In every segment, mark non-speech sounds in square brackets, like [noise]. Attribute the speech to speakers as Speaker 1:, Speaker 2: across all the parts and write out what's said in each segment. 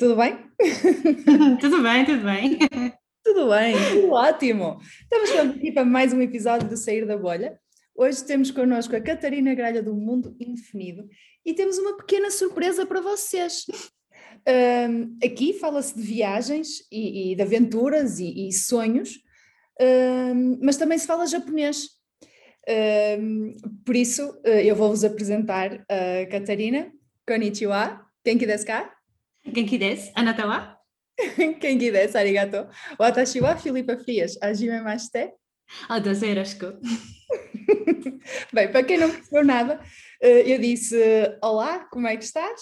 Speaker 1: [laughs] Tudo bem?
Speaker 2: tudo bem, tudo bem.
Speaker 1: Tudo bem, [laughs] tudo ótimo. Estamos aqui para mais um episódio do Sair da Bolha. Hoje temos connosco a Catarina Gralha do Mundo Indefinido e temos uma pequena surpresa para vocês. Um, aqui fala-se de viagens e, e de aventuras e, e sonhos, um, mas também se fala japonês. Um, por isso, uh, eu vou-vos apresentar a Catarina. Konnichiwa. Genki desu ka?
Speaker 2: Wa?
Speaker 1: Genki desu. Arigato. Watashi wa Filipa Frias. Hajimemashite.
Speaker 2: Adose yoroshiku. [laughs]
Speaker 1: Bem, para quem não percebeu nada, uh, eu disse: Olá, como é que estás?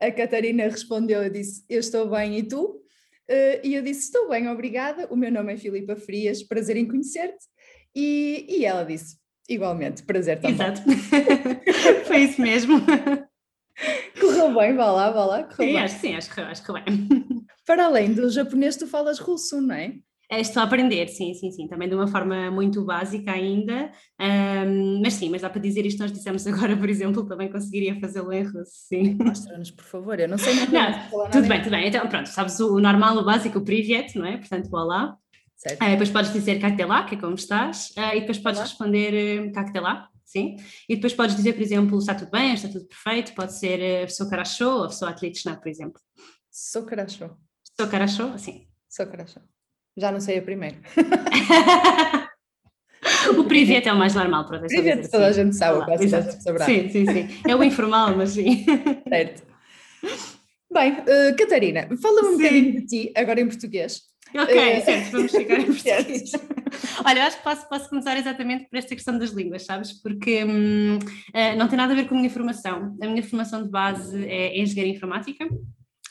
Speaker 1: A Catarina respondeu, eu disse, eu estou bem e tu? Uh, e eu disse, estou bem, obrigada, o meu nome é Filipa Frias, prazer em conhecer-te. E, e ela disse, igualmente, prazer também.
Speaker 2: Exato, [laughs] foi isso mesmo. [laughs]
Speaker 1: Correu bem, vá lá, vá lá, correu
Speaker 2: sim,
Speaker 1: bem.
Speaker 2: Acho, sim, acho que, acho que bem. [laughs]
Speaker 1: Para além do japonês, tu falas russo, não é?
Speaker 2: É, estou a aprender, sim, sim, sim, também de uma forma muito básica ainda, um, mas sim, mas dá para dizer isto nós dissemos agora, por exemplo, também conseguiria fazê-lo em russo, sim.
Speaker 1: Mostra-nos, por favor, eu não sei
Speaker 2: nada. Não, tudo bem, tudo bem, então pronto, sabes o normal, o básico, o privet, não é? Portanto, olá. Certo. Uh, depois podes dizer lá, que é como estás, uh, e depois podes olá. responder lá, sim, e depois podes dizer, por exemplo, está tudo bem, está tudo perfeito, pode ser uh, sou carachô ou sou atleta, por exemplo.
Speaker 1: Sou carachô.
Speaker 2: Sou carachô, sim.
Speaker 1: Sou carachô. Já não sei a primeira.
Speaker 2: o [laughs] private é o mais normal, para
Speaker 1: Private toda a gente sabe, quase toda a gente saberá.
Speaker 2: Sim, sim, sim. É o informal, mas sim.
Speaker 1: Certo. Bem, uh, Catarina, fala-me um bocadinho de ti, agora em português.
Speaker 2: Ok, uh, certo, vamos ficar [laughs] em português. Olha, eu acho que posso, posso começar exatamente por esta questão das línguas, sabes? Porque hum, uh, não tem nada a ver com a minha formação. A minha formação de base é engenharia informática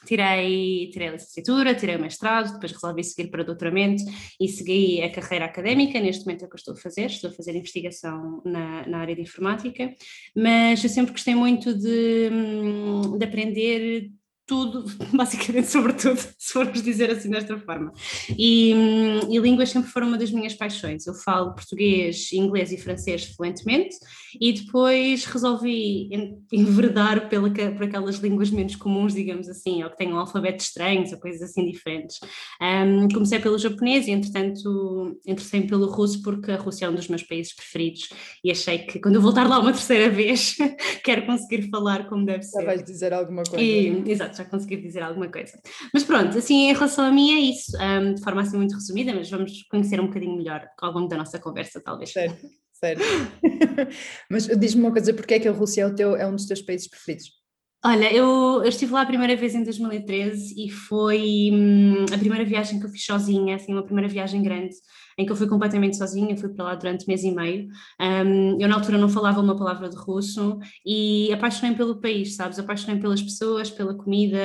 Speaker 2: tirei, tirei a licenciatura, tirei o mestrado, depois resolvi seguir para doutoramento e segui a carreira académica, neste momento é o que eu estou a fazer, estou a fazer investigação na, na área de informática, mas eu sempre gostei muito de, hum, de aprender tudo, [laughs] basicamente sobre tudo, [laughs] se formos dizer assim desta forma. E, e, línguas sempre foram uma das minhas paixões. Eu falo português, inglês e francês fluentemente e depois resolvi [laughs] enverdar pela, por aquelas línguas menos comuns, digamos assim, ou que tenham alfabetos estranhos ou coisas assim diferentes. Um, comecei pelo japonês e, entretanto, interessei pelo russo porque a Rússia é um dos meus países preferidos e achei que quando eu voltar lá uma terceira vez, quero conseguir falar como deve ser.
Speaker 1: Já vais dizer alguma coisa.
Speaker 2: E, exato, já consegui dizer alguma coisa. Mas pronto, assim, em relação a mim é isso, um, de forma assim muito resumida, mas vamos conhecer um bocadinho melhor ao longo da nossa conversa, talvez.
Speaker 1: Certo, certo. [laughs] mas diz-me uma coisa, porque é que a Rússia é, o teu, é um dos teus países preferidos?
Speaker 2: Olha, eu, eu, estive lá a primeira vez em 2013 e foi hum, a primeira viagem que eu fiz sozinha, assim, uma primeira viagem grande em que eu fui completamente sozinha, fui para lá durante mês e meio. Um, eu na altura não falava uma palavra de russo e apaixonei pelo país, sabes? Apaixonei pelas pessoas, pela comida,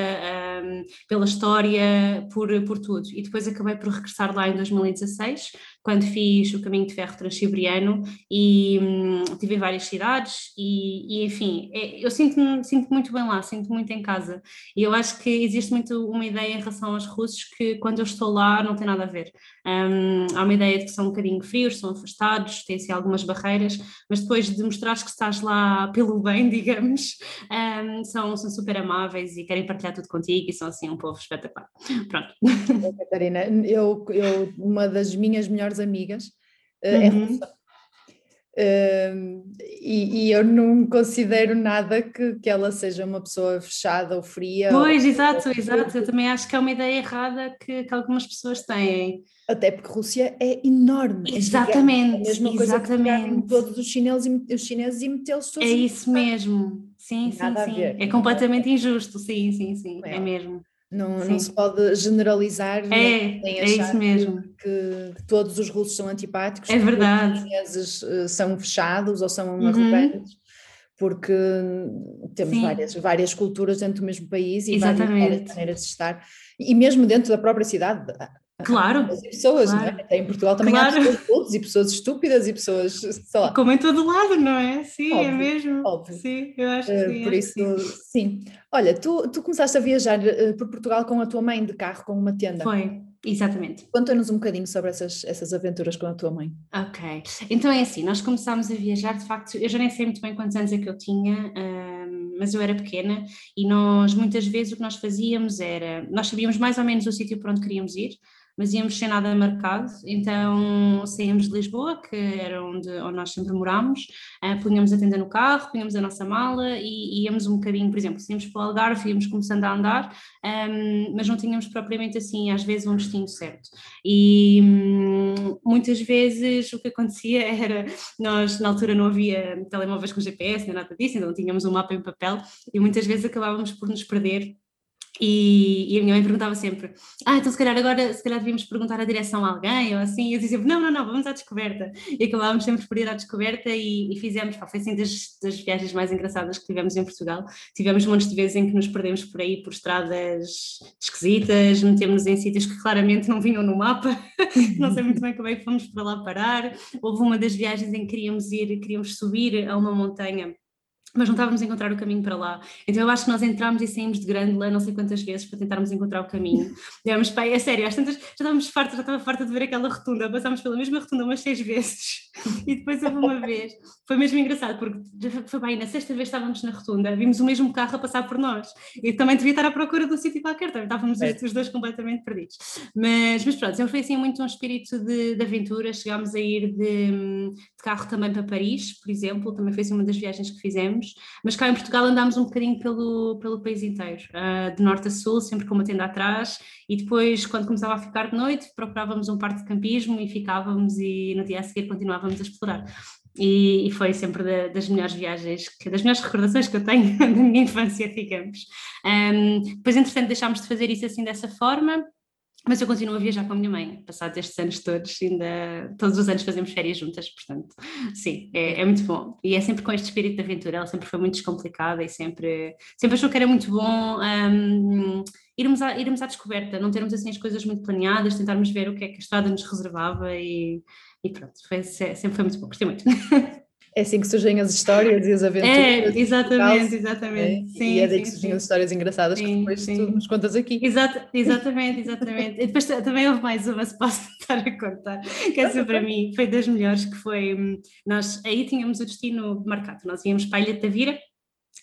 Speaker 2: um, pela história, por, por tudo. E depois acabei por regressar lá em 2016, quando fiz o caminho de ferro transiberiano e hum, tive várias cidades e, e enfim, é, eu sinto-me sinto muito bem lá, sinto muito em casa. E eu acho que existe muito uma ideia em relação aos russos que quando eu estou lá não tem nada a ver. Um, há uma ideia de que são um bocadinho frios, são afastados, têm-se algumas barreiras, mas depois de mostrares que estás lá pelo bem, [laughs] digamos, um, são, são super amáveis e querem partilhar tudo contigo e são assim um povo espetacular. Pronto.
Speaker 1: Catarina, eu, eu, uma das minhas melhores amigas uh, é uhum. Uh, e, e, eu não considero nada que, que ela seja uma pessoa fechada ou fria.
Speaker 2: Pois,
Speaker 1: ou,
Speaker 2: exato, ou... exato. Eu também acho que é uma ideia errada que, que algumas pessoas têm.
Speaker 1: Até porque Rússia é enorme.
Speaker 2: Exatamente. É a
Speaker 1: mesma
Speaker 2: exatamente.
Speaker 1: coisa que todos os chineses, os chineses e metê-los todos.
Speaker 2: É isso mesmo. Sim, sim, sim. É completamente injusto. Sim, sim, sim. É, é mesmo.
Speaker 1: Não, não, se pode generalizar
Speaker 2: é, nem, nem é isso mesmo.
Speaker 1: Que, que, todos os russos são antipáticos.
Speaker 2: É verdade.
Speaker 1: Os chineses uh, são fechados ou são uhum. arrogantes, porque temos várias, várias culturas dentro do mesmo país e Exatamente. várias maneiras de estar. E mesmo dentro da própria cidade,
Speaker 2: Claro.
Speaker 1: pessoas,
Speaker 2: claro.
Speaker 1: não é? Até em Portugal também claro. há pessoas todos e pessoas estúpidas e pessoas, sei lá.
Speaker 2: Como em todo lado, não é? Sim, é óbvio, é mesmo. Óbvio. Sim, eu acho que
Speaker 1: eh,
Speaker 2: sim.
Speaker 1: por isso, sim. sim. Olha, tu, tu começaste a viajar uh, por Portugal com a tua mãe de carro, com uma tenda.
Speaker 2: Foi, exatamente.
Speaker 1: Conta-nos um bocadinho sobre essas, essas aventuras com a tua mãe.
Speaker 2: Ok, então é assim, nós começámos a viajar, de facto, eu já nem sei muito bem quantos anos é que eu tinha, uh, mas eu era pequena e nós muitas vezes o que nós fazíamos era, nós sabíamos mais ou menos o sítio para onde queríamos ir, mas íamos sem nada marcado, então saímos de Lisboa, que era onde, onde nós sempre morámos, uh, punhamos a tenda no carro, punhamos a nossa mala e íamos um bocadinho, por exemplo, saímos para o Algarve, íamos começando a andar, um, mas não tínhamos propriamente assim, às vezes, um destino certo. E um, muitas vezes o que acontecia [laughs] era, nós na altura não havia telemóveis com GPS, nem nada disso, então tínhamos um mapa em papel e muitas vezes acabávamos por nos perder e, e, a minha mãe perguntava sempre: Ah, então se calhar agora se calhar devíamos perguntar a direção a alguém ou assim. E eu dizia Não, não, não, vamos à descoberta. E acabávamos sempre por ir à descoberta e, e fizemos, pá, foi assim das, das, viagens mais engraçadas que tivemos em Portugal. Tivemos montes de vezes em que nos perdemos por aí por estradas esquisitas, metemos em sítios que claramente não vinham no mapa, [laughs] não sei muito bem como é que fomos para lá parar. Houve uma das viagens em que queríamos ir, queríamos subir a uma montanha mas não estávamos a encontrar o caminho para lá. Então eu acho que nós entramos e saímos de Grândola não sei quantas vezes para tentarmos encontrar o caminho. Demos, pai, é sério, às tantas já estávamos fartos, já estava farta de ver aquela rotunda, passámos pela mesma rotunda umas seis vezes [laughs] e depois houve uma vez, foi mesmo engraçado porque foi bem, na sexta vez estávamos na rotunda, vimos o mesmo carro a passar por nós e também devia estar à procura de um sítio qualquer, também estávamos é. os dois completamente perdidos. Mas, mas pronto, sempre foi assim muito um espírito de, de aventura, chegámos a ir de, de carro também para Paris, por exemplo, também foi assim uma das viagens que fizemos mas cá em Portugal andámos um bocadinho pelo, pelo país inteiro, uh, de norte a sul, sempre com uma tenda atrás, e depois, quando começava a ficar de noite, procurávamos um parque de campismo e ficávamos, e no dia a seguir continuávamos a explorar. E, e foi sempre da, das melhores viagens, que, das melhores recordações que eu tenho [laughs] da minha infância, digamos. Um, depois, entretanto, deixámos de fazer isso assim dessa forma, mas eu continuo a viajar com a minha mãe, passados estes anos todos, ainda todos os anos fazemos férias juntas, portanto, sim, é, é, muito bom. E é sempre com este espírito de aventura, ela sempre foi muito descomplicada e sempre, sempre achou que era muito bom um, irmos, à, irmos à descoberta, não termos assim as coisas muito planeadas, tentarmos ver o que é que a estrada nos reservava e, e pronto, foi, sempre foi muito bom, gostei muito. [laughs]
Speaker 1: É assim que surgem as histórias e as aventuras.
Speaker 2: É, exatamente, exatamente.
Speaker 1: É, sim, e é daí que surgem sim. as histórias engraçadas sim, que depois sim. tu nos contas aqui.
Speaker 2: Exato, exatamente, exatamente. e depois também houve mais uma, se posso estar a contar, que essa para mim foi das melhores, que foi, hum, nós aí tínhamos o destino marcado, nós íamos para a Ilha de Tavira,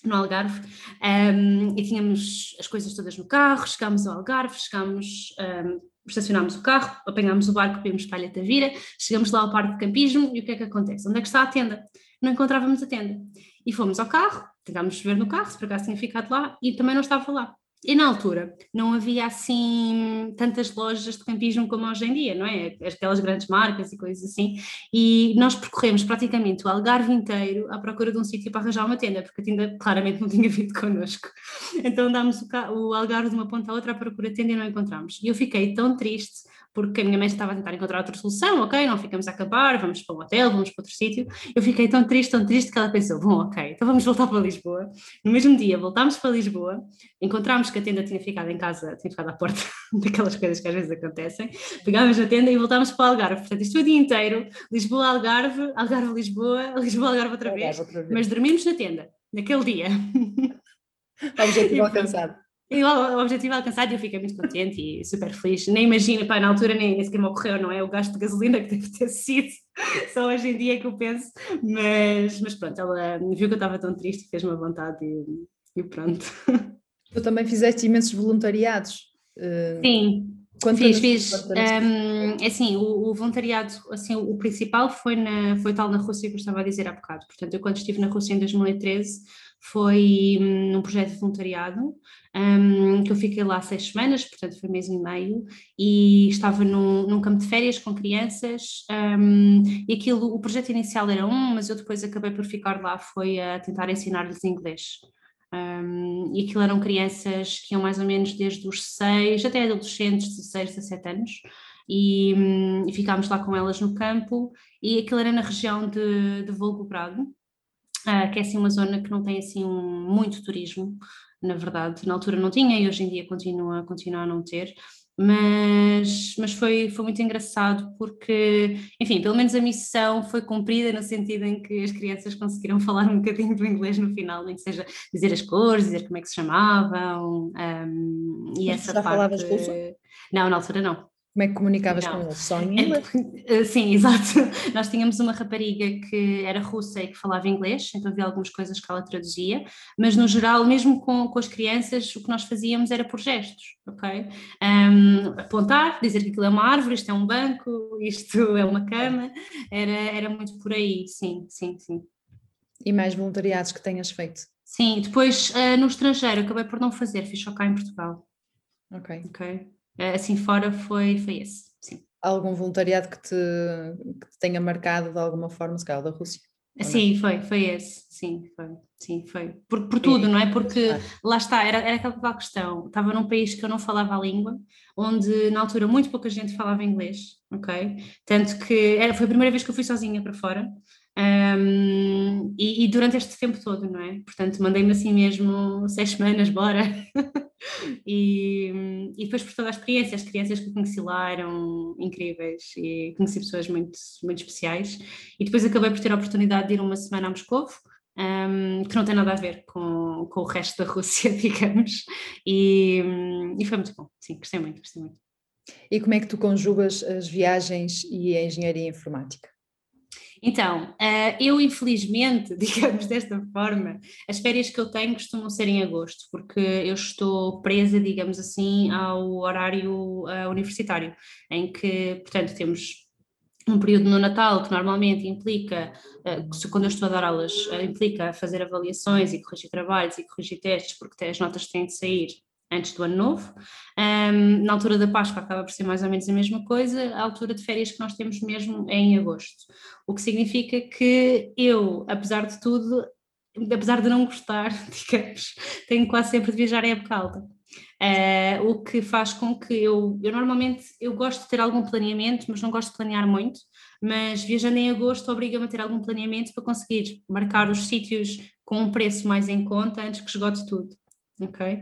Speaker 2: no Algarve, um, e tínhamos as coisas todas no carro, chegámos ao Algarve, chegámos um, estacionámos o carro, apanhámos o barco, vimos para a Ilha Tavira, chegamos lá ao parque de campismo e o que é que acontece? Onde é que está a tenda? Não encontrávamos a tenda. E fomos ao carro, tentámos ver no carro, se por acaso tinha ficado lá, e também não estava lá. E na altura não havia assim tantas lojas de campismo como hoje em dia, não é? Aquelas grandes marcas e coisas assim. E nós percorremos praticamente o Algarve inteiro à procura de um sítio para arranjar uma tenda, porque a tenda claramente não tinha [laughs] vindo connosco. Então andámos o, o Algarve de uma ponta a outra à procura de tenda e não encontramos. E eu fiquei tão triste porque a minha mãe estava a tentar encontrar outra solução, ok, não ficamos a acabar, vamos para um hotel, vamos para outro sítio. Eu fiquei tão triste, tão triste que ela pensou, bom, ok, então vamos voltar para Lisboa. No mesmo dia voltámos para Lisboa, encontramos que a tenda tinha ficado em casa, tinha ficado à porta, [laughs] daquelas coisas que às vezes acontecem, pegámos a tenda e voltámos para o Algarve. Portanto, isto foi o dia inteiro, Lisboa, Algarve, Algarve, Lisboa, Lisboa, Algarve outra vez, outra vez. mas dormimos na tenda, naquele dia.
Speaker 1: Objetivo [laughs] alcançado.
Speaker 2: E o objetivo alcançado, eu fiquei muito contente e super feliz. Nem imagino, pá, na altura nem, nem sequer me ocorreu, não é? O gasto de gasolina que deve ter [laughs] sido, só hoje em dia é que eu penso. Mas, mas pronto, ela viu que eu estava tão triste e fez-me a vontade e, e pronto.
Speaker 1: Tu também fizeste imensos voluntariados.
Speaker 2: Uh, Sim. Quanto fiz, fiz. Um, é assim, o, o, voluntariado, assim, o, o, principal foi, na, foi tal na Rússia que eu estava a dizer há bocado. Portanto, eu quando estive na Rússia em 2013 foi hum, num projeto de voluntariado, um, que eu fiquei lá seis semanas, portanto foi mês e meio, e estava num, num campo de férias com crianças, um, e aquilo, o projeto inicial era um, mas eu depois acabei por ficar lá, foi a tentar ensinar-lhes inglês. Um, e aquilo eram crianças que iam mais ou menos desde os seis até adolescentes, 16, 17 anos, e, hum, e ficámos lá com elas no campo, e aquilo era na região de, de Volgogrado, uh, que é assim uma zona que não tem assim um, muito turismo, na verdade, na altura não tinha e hoje em dia continua, continua a não ter, mas, mas foi, foi muito engraçado porque, enfim, pelo menos a missão foi cumprida no sentido em que as crianças conseguiram [laughs] falar um bocadinho do inglês no final, nem que seja dizer as cores, dizer como é que se chamavam, um, e
Speaker 1: mas essa já parte... falavas russo?
Speaker 2: Não, na altura não.
Speaker 1: Como é que comunicavas não. com eles? Só em inglês?
Speaker 2: É, [laughs] sim, [laughs] exato. Nós tínhamos uma rapariga que era russa e que falava inglês, então havia algumas coisas que ela traduzia, mas no geral, mesmo com, com as crianças, o que nós fazíamos era por gestos, ok? Um, apontar, dizer que aquilo é uma árvore, isto é um banco, [laughs] isto é uma cama, era, era muito por aí, sim, sim, sim.
Speaker 1: E mais voluntariados que tenhas feito?
Speaker 2: Sim, depois uh, no estrangeiro acabei por não fazer, fiz só cá em Portugal.
Speaker 1: Ok.
Speaker 2: Ok. Uh, assim fora foi, foi esse, sim.
Speaker 1: Algum voluntariado que te, que te tenha marcado de alguma forma, se calhar da Rússia?
Speaker 2: Sim, foi, foi esse, sim, foi, sim, foi. Por, por tudo, não é? Porque lá está, era, era aquela questão, estava num país que eu não falava a língua, onde na altura muito pouca gente falava inglês, ok? Tanto que era, foi a primeira vez que eu fui sozinha para fora, um, e, e, durante este tempo todo, não é? Portanto, mandei-me assim mesmo seis semanas, bora. [laughs] e, e depois por toda a experiência, as crianças que conheci lá eram incríveis e conheci pessoas muito, muito especiais. E depois acabei por ter a oportunidade de ir uma semana a Moscou, um, que não tem nada a ver com, com o resto da Rússia, [laughs] digamos. E, e foi muito bom, sim, gostei muito, gostei muito.
Speaker 1: E como é que tu conjugas as viagens e a engenharia informática?
Speaker 2: Então, uh, eu infelizmente, [laughs] digamos desta forma, as férias que eu tenho costumam ser em agosto, porque eu estou presa, digamos assim, ao horário uh, universitário, em que, portanto, temos um período no Natal que normalmente implica, uh, quando eu estou a dar aulas, implica fazer avaliações e corrigir trabalhos e corrigir testes, porque as notas têm de sair antes do ano novo. Um, na altura da Páscoa acaba por ser mais ou menos a mesma coisa, a altura de férias que nós temos mesmo é em agosto. O que significa que eu, apesar de tudo, apesar de não gostar, [laughs] digamos, tenho quase sempre de viajar em época alta. Uh, o que faz com que eu, eu normalmente eu gosto de ter algum planeamento, mas não gosto de planear muito, mas viajando em agosto obriga-me a ter algum planeamento para conseguir marcar os sítios com um preço mais em conta antes que esgote tudo ok?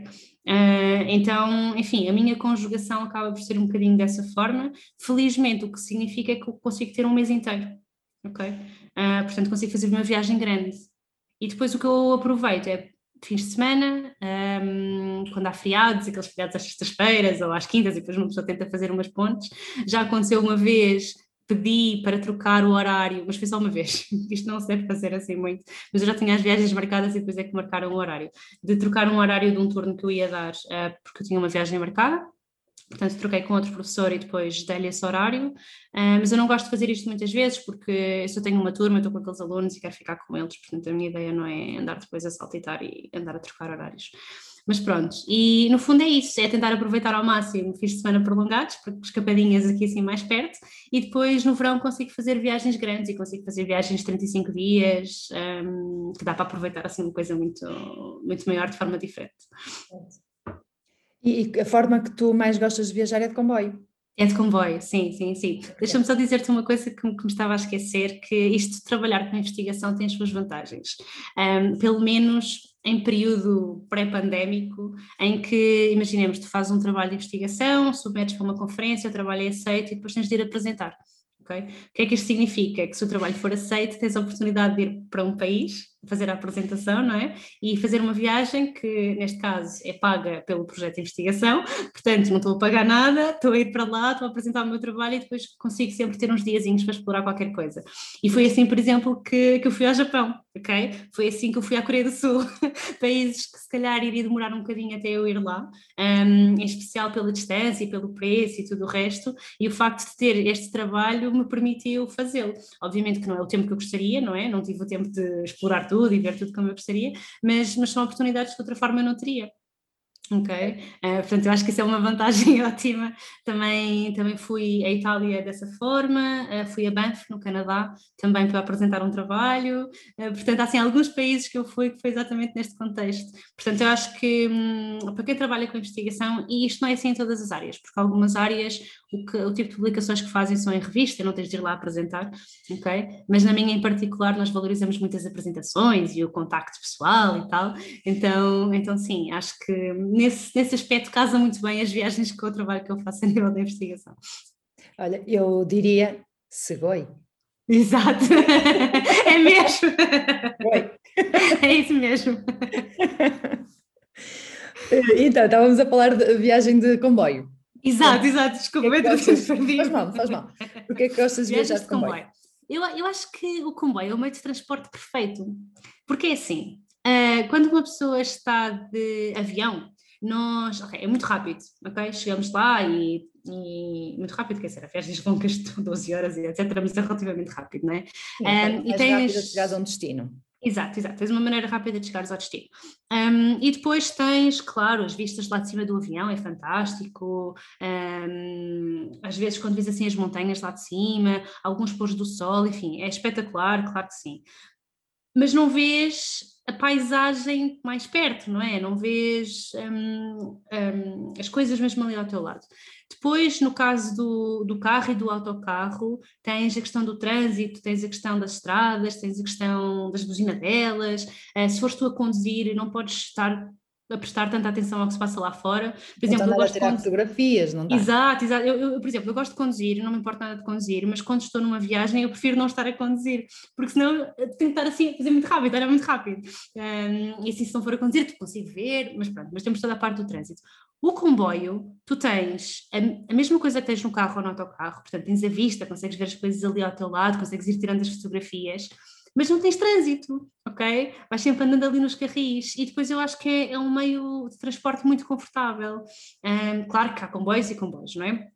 Speaker 2: Uh, então, enfim, a minha conjugação acaba por ser um bocadinho dessa forma. Felizmente, o que significa é que eu consigo ter um mês inteiro, ok? Uh, portanto, consigo fazer uma viagem grande. E depois o que eu aproveito é fins de semana, um, quando há feriados, aqueles feriados às sextas-feiras ou às quintas, e depois uma pessoa tenta fazer umas pontes. Já aconteceu uma vez pedi para trocar o horário, mas foi só uma vez, [laughs] isto não se deve fazer assim muito, mas eu já tinha as viagens marcadas e depois é que marcaram o horário, de trocar um horário de um turno que eu ia dar, uh, porque eu tinha uma viagem marcada, portanto troquei com outro professor e depois dei-lhe esse horário, uh, mas eu não gosto de fazer isto muitas vezes, porque eu só tenho uma turma, estou com aqueles alunos e quero ficar com eles, portanto a minha ideia não é andar depois a saltitar e andar a trocar horários. Mas pronto, e no fundo é isso, é tentar aproveitar ao máximo fins de semana prolongados, porque escapadinhas aqui assim mais perto, e depois no verão consigo fazer viagens grandes e consigo fazer viagens de 35 dias, um, que dá para aproveitar assim uma coisa muito, muito maior de forma diferente.
Speaker 1: E a forma que tu mais gostas de viajar é de comboio?
Speaker 2: É de comboio, sim, sim, sim. Deixa-me só dizer-te uma coisa que, que, me estava a esquecer, que isto de trabalhar com investigação tem as suas vantagens. Um, pelo menos em período pré-pandémico, em que, imaginemos, tu fazes um trabalho de investigação, submetes para uma conferência, o trabalho é aceito e depois tens de ir apresentar. Okay? O que é que isto significa? Que se o trabalho for aceito, tens a oportunidade de ir para um país fazer a apresentação, não é? E fazer uma viagem que, neste caso, é paga pelo projeto de investigação, portanto, não estou a pagar nada, estou a ir para lá, estou a apresentar o meu trabalho e depois consigo sempre ter uns diazinhos para explorar qualquer coisa. E foi assim, por exemplo, que, que eu fui ao Japão, ok? Foi assim que eu fui à Coreia do Sul, [laughs] países que se calhar iria demorar um bocadinho até eu ir lá, um, em especial pela distância e pelo preço e tudo o resto, e o facto de ter este trabalho me permitiu fazê-lo. Obviamente que não é o tempo que eu gostaria, não é? Não tive o tempo de explorar tudo e ver tudo como eu gostaria, mas, mas são oportunidades que de outra forma eu não teria. Ok, uh, portanto eu acho que isso é uma vantagem [laughs] ótima. Também, também fui à Itália dessa forma, uh, fui a Banff, no Canadá, também para apresentar um trabalho. Uh, portanto, há assim, alguns países que eu fui que foi exatamente neste contexto. Portanto, eu acho que hum, para quem trabalha com investigação, e isto não é assim em todas as áreas, porque algumas áreas o, que, o tipo de publicações que fazem são em revista, não tens de ir lá apresentar, ok? Mas na minha em particular nós valorizamos muito as apresentações e o contacto pessoal e tal, então, então sim, acho que nesse, nesse aspecto casa muito bem as viagens com o trabalho que eu faço a nível da investigação.
Speaker 1: Olha, eu diria Segoi.
Speaker 2: Exato, é mesmo. É isso mesmo.
Speaker 1: Então, estávamos a falar de viagem de comboio.
Speaker 2: Exato, exato, desculpa,
Speaker 1: é gostas... faz mal, faz mal. Porque é que gostas de viajar de comboio? comboio?
Speaker 2: Eu, eu acho que o comboio é o meio de transporte perfeito, porque é assim, uh, quando uma pessoa está de avião, nós, okay, é muito rápido, ok? Chegamos lá e, e muito rápido, quer dizer, a viagens longas [laughs] de 12 horas e etc, mas é relativamente rápido, não é?
Speaker 1: Sim, um, e tens... rápido a chegar a um destino.
Speaker 2: Exato, exato. Tens uma maneira rápida de chegares ao destino. Um, e depois tens, claro, as vistas lá de cima do avião, é fantástico. Um, às vezes, quando vês assim as montanhas lá de cima, alguns pôres do sol, enfim, é espetacular, claro que sim. Mas não vês a paisagem mais perto, não é? Não vês um, um, as coisas mesmo ali ao teu lado. Depois, no caso do, do carro e do autocarro, tens a questão do trânsito, tens a questão das estradas, tens a questão das buzinadelas. Uh, se fores tu a conduzir, não podes estar a prestar tanta atenção ao que se passa lá fora.
Speaker 1: Por exemplo, eu gosto de conduzir... fotografias, não dá?
Speaker 2: Exato, exato. Eu, eu, por exemplo, eu gosto de conduzir, não me importa nada de conduzir, mas quando estou numa viagem eu prefiro não estar a conduzir, porque senão tenho que estar assim a fazer muito rápido, era muito rápido. Um, e assim, se não for a conduzir, tu consigo ver, mas pronto, mas temos toda a parte do trânsito. O comboio, tu tens a, a, mesma coisa que tens no carro ou no autocarro, portanto, tens a vista, consegues ver as coisas ali ao teu lado, consegues ir tirando as fotografias, mas não tens trânsito, ok? Vais sempre andando ali nos carris e depois eu acho que é, é um meio de transporte muito confortável. Um, claro que há comboios e comboios, não é?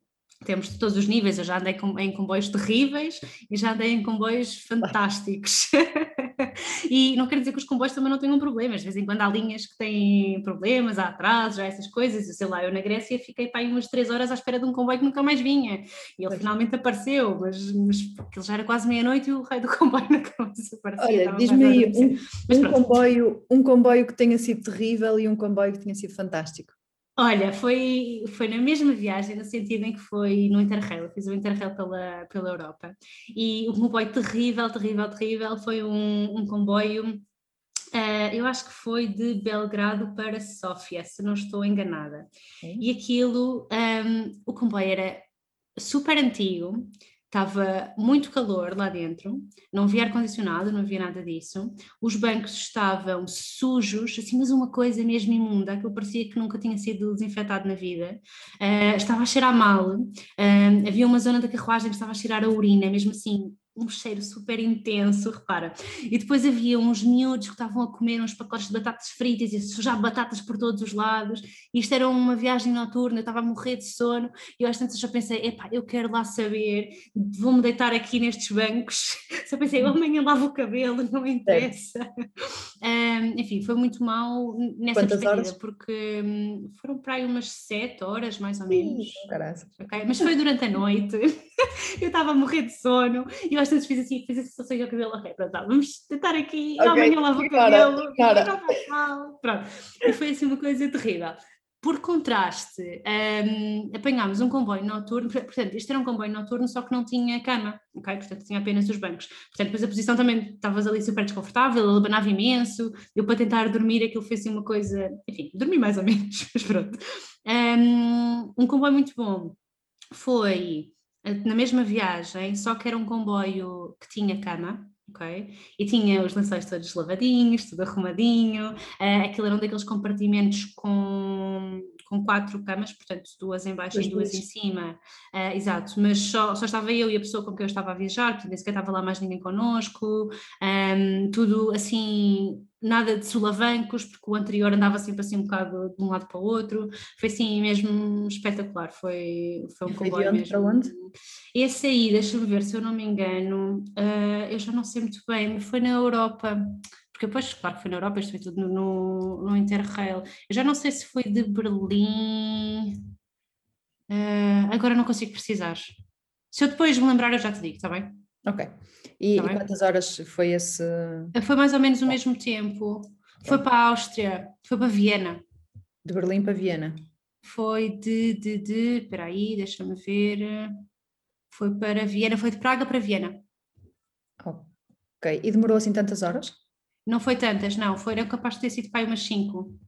Speaker 2: temos de todos os níveis. Eu já andei em comboios terríveis e já andei em comboios fantásticos. [laughs] [laughs] e não quero dizer que os comboios também não tenham problemas. De vez em quando há linhas que têm problemas, há atrasos, há essas coisas. Eu sei lá, eu na Grécia fiquei para aí umas três horas à espera de um comboio que nunca mais vinha. E ele finalmente apareceu, mas, mas aquilo já era quase meia-noite e o rei do comboio [laughs] nunca mais apareceu.
Speaker 1: Olha, diz-me aí um, um comboio, um comboio que tenha sido terrível e um comboio que tenha sido fantástico.
Speaker 2: Olha, foi, foi na mesma viagem, no sentido em que foi no Interrail, fiz o Interrail pela, pela Europa. E o comboio terrível, terrível, terrível foi um, um comboio, uh, eu acho que foi de Belgrado para Sófia, se não estou enganada. E aquilo, um, ehm, o comboio era super antigo, estava muito calor lá dentro, não havia ar-condicionado, não havia nada disso, os bancos estavam sujos, assim, mas uma coisa mesmo imunda, que eu parecia que nunca tinha sido desinfetado na vida, uh, estava a cheirar mal, uh, havia uma zona da carruagem que estava a cheirar a urina, mesmo assim, um cheiro super intenso, repara. E depois havia uns miúdos que estavam a comer uns pacotes de batatas fritas e a sujar batatas por todos os lados. E isto era uma viagem noturna, eu estava a morrer de sono e eu às tantas já pensei, epá, eu quero lá saber, vou-me deitar aqui nestes bancos. [laughs] Só pensei, eu amanhã lavo o cabelo, não interessa. Um, enfim, foi muito mal nessa Quantas perspectiva, horas? porque um, foram para aí umas sete horas, mais ou menos.
Speaker 1: Sim,
Speaker 2: okay? Mas foi durante a noite, [laughs] eu estava a morrer de sono e eu às vezes fiz assim, fiz assim, só sei o cabelo, ok, pronto, tá, vamos tentar aqui, okay. amanhã lavo o cabelo, não faz mal, pronto. E foi assim uma coisa terrível. Por contraste, um, apanhámos um comboio noturno, portanto, este era um comboio noturno, só que não tinha cama, ok? Portanto, tinha apenas os bancos. Portanto, depois a posição também estavas ali super desconfortável, ele abanava imenso, eu para tentar dormir aquilo foi assim uma coisa, enfim, dormi mais ou menos, [laughs] mas pronto. Um, um comboio muito bom foi na mesma viagem, só que era um comboio que tinha cama, ok? E tinha os lençóis todos lavadinhos, tudo arrumadinho, uh, aquilo era um daqueles compartimentos com, com quatro camas, portanto duas em baixo e duas em cima, uh, exato, mas só, só estava eu e a pessoa com quem eu estava a viajar, portanto nem sequer estava lá mais ninguém connosco, um, tudo assim nada de solavancos, porque o anterior andava sempre assim um bocado de um lado para o outro, foi assim mesmo espetacular, foi, foi um comboio mesmo.
Speaker 1: Para onde?
Speaker 2: Esse aí, deixa-me ver se eu não me engano, uh, eu já não sei muito bem, foi na Europa, porque depois, claro que foi na Europa, isto foi tudo no, no, no Interrail, eu já não sei se foi de Berlim, uh, agora não consigo precisar. Se eu depois me lembrar eu já te digo, está bem?
Speaker 1: Ok. E, tá e quantas horas foi esse?
Speaker 2: Foi mais ou menos o mesmo tempo. Foi para a Áustria, foi para Viena.
Speaker 1: De Berlim para Viena.
Speaker 2: Foi de, de, de, espera aí, deixa-me ver. Foi para Viena, foi de Praga para Viena.
Speaker 1: Ok, e demorou assim tantas horas?
Speaker 2: Não foi tantas, não, foi capaz de ter sido aí umas 5.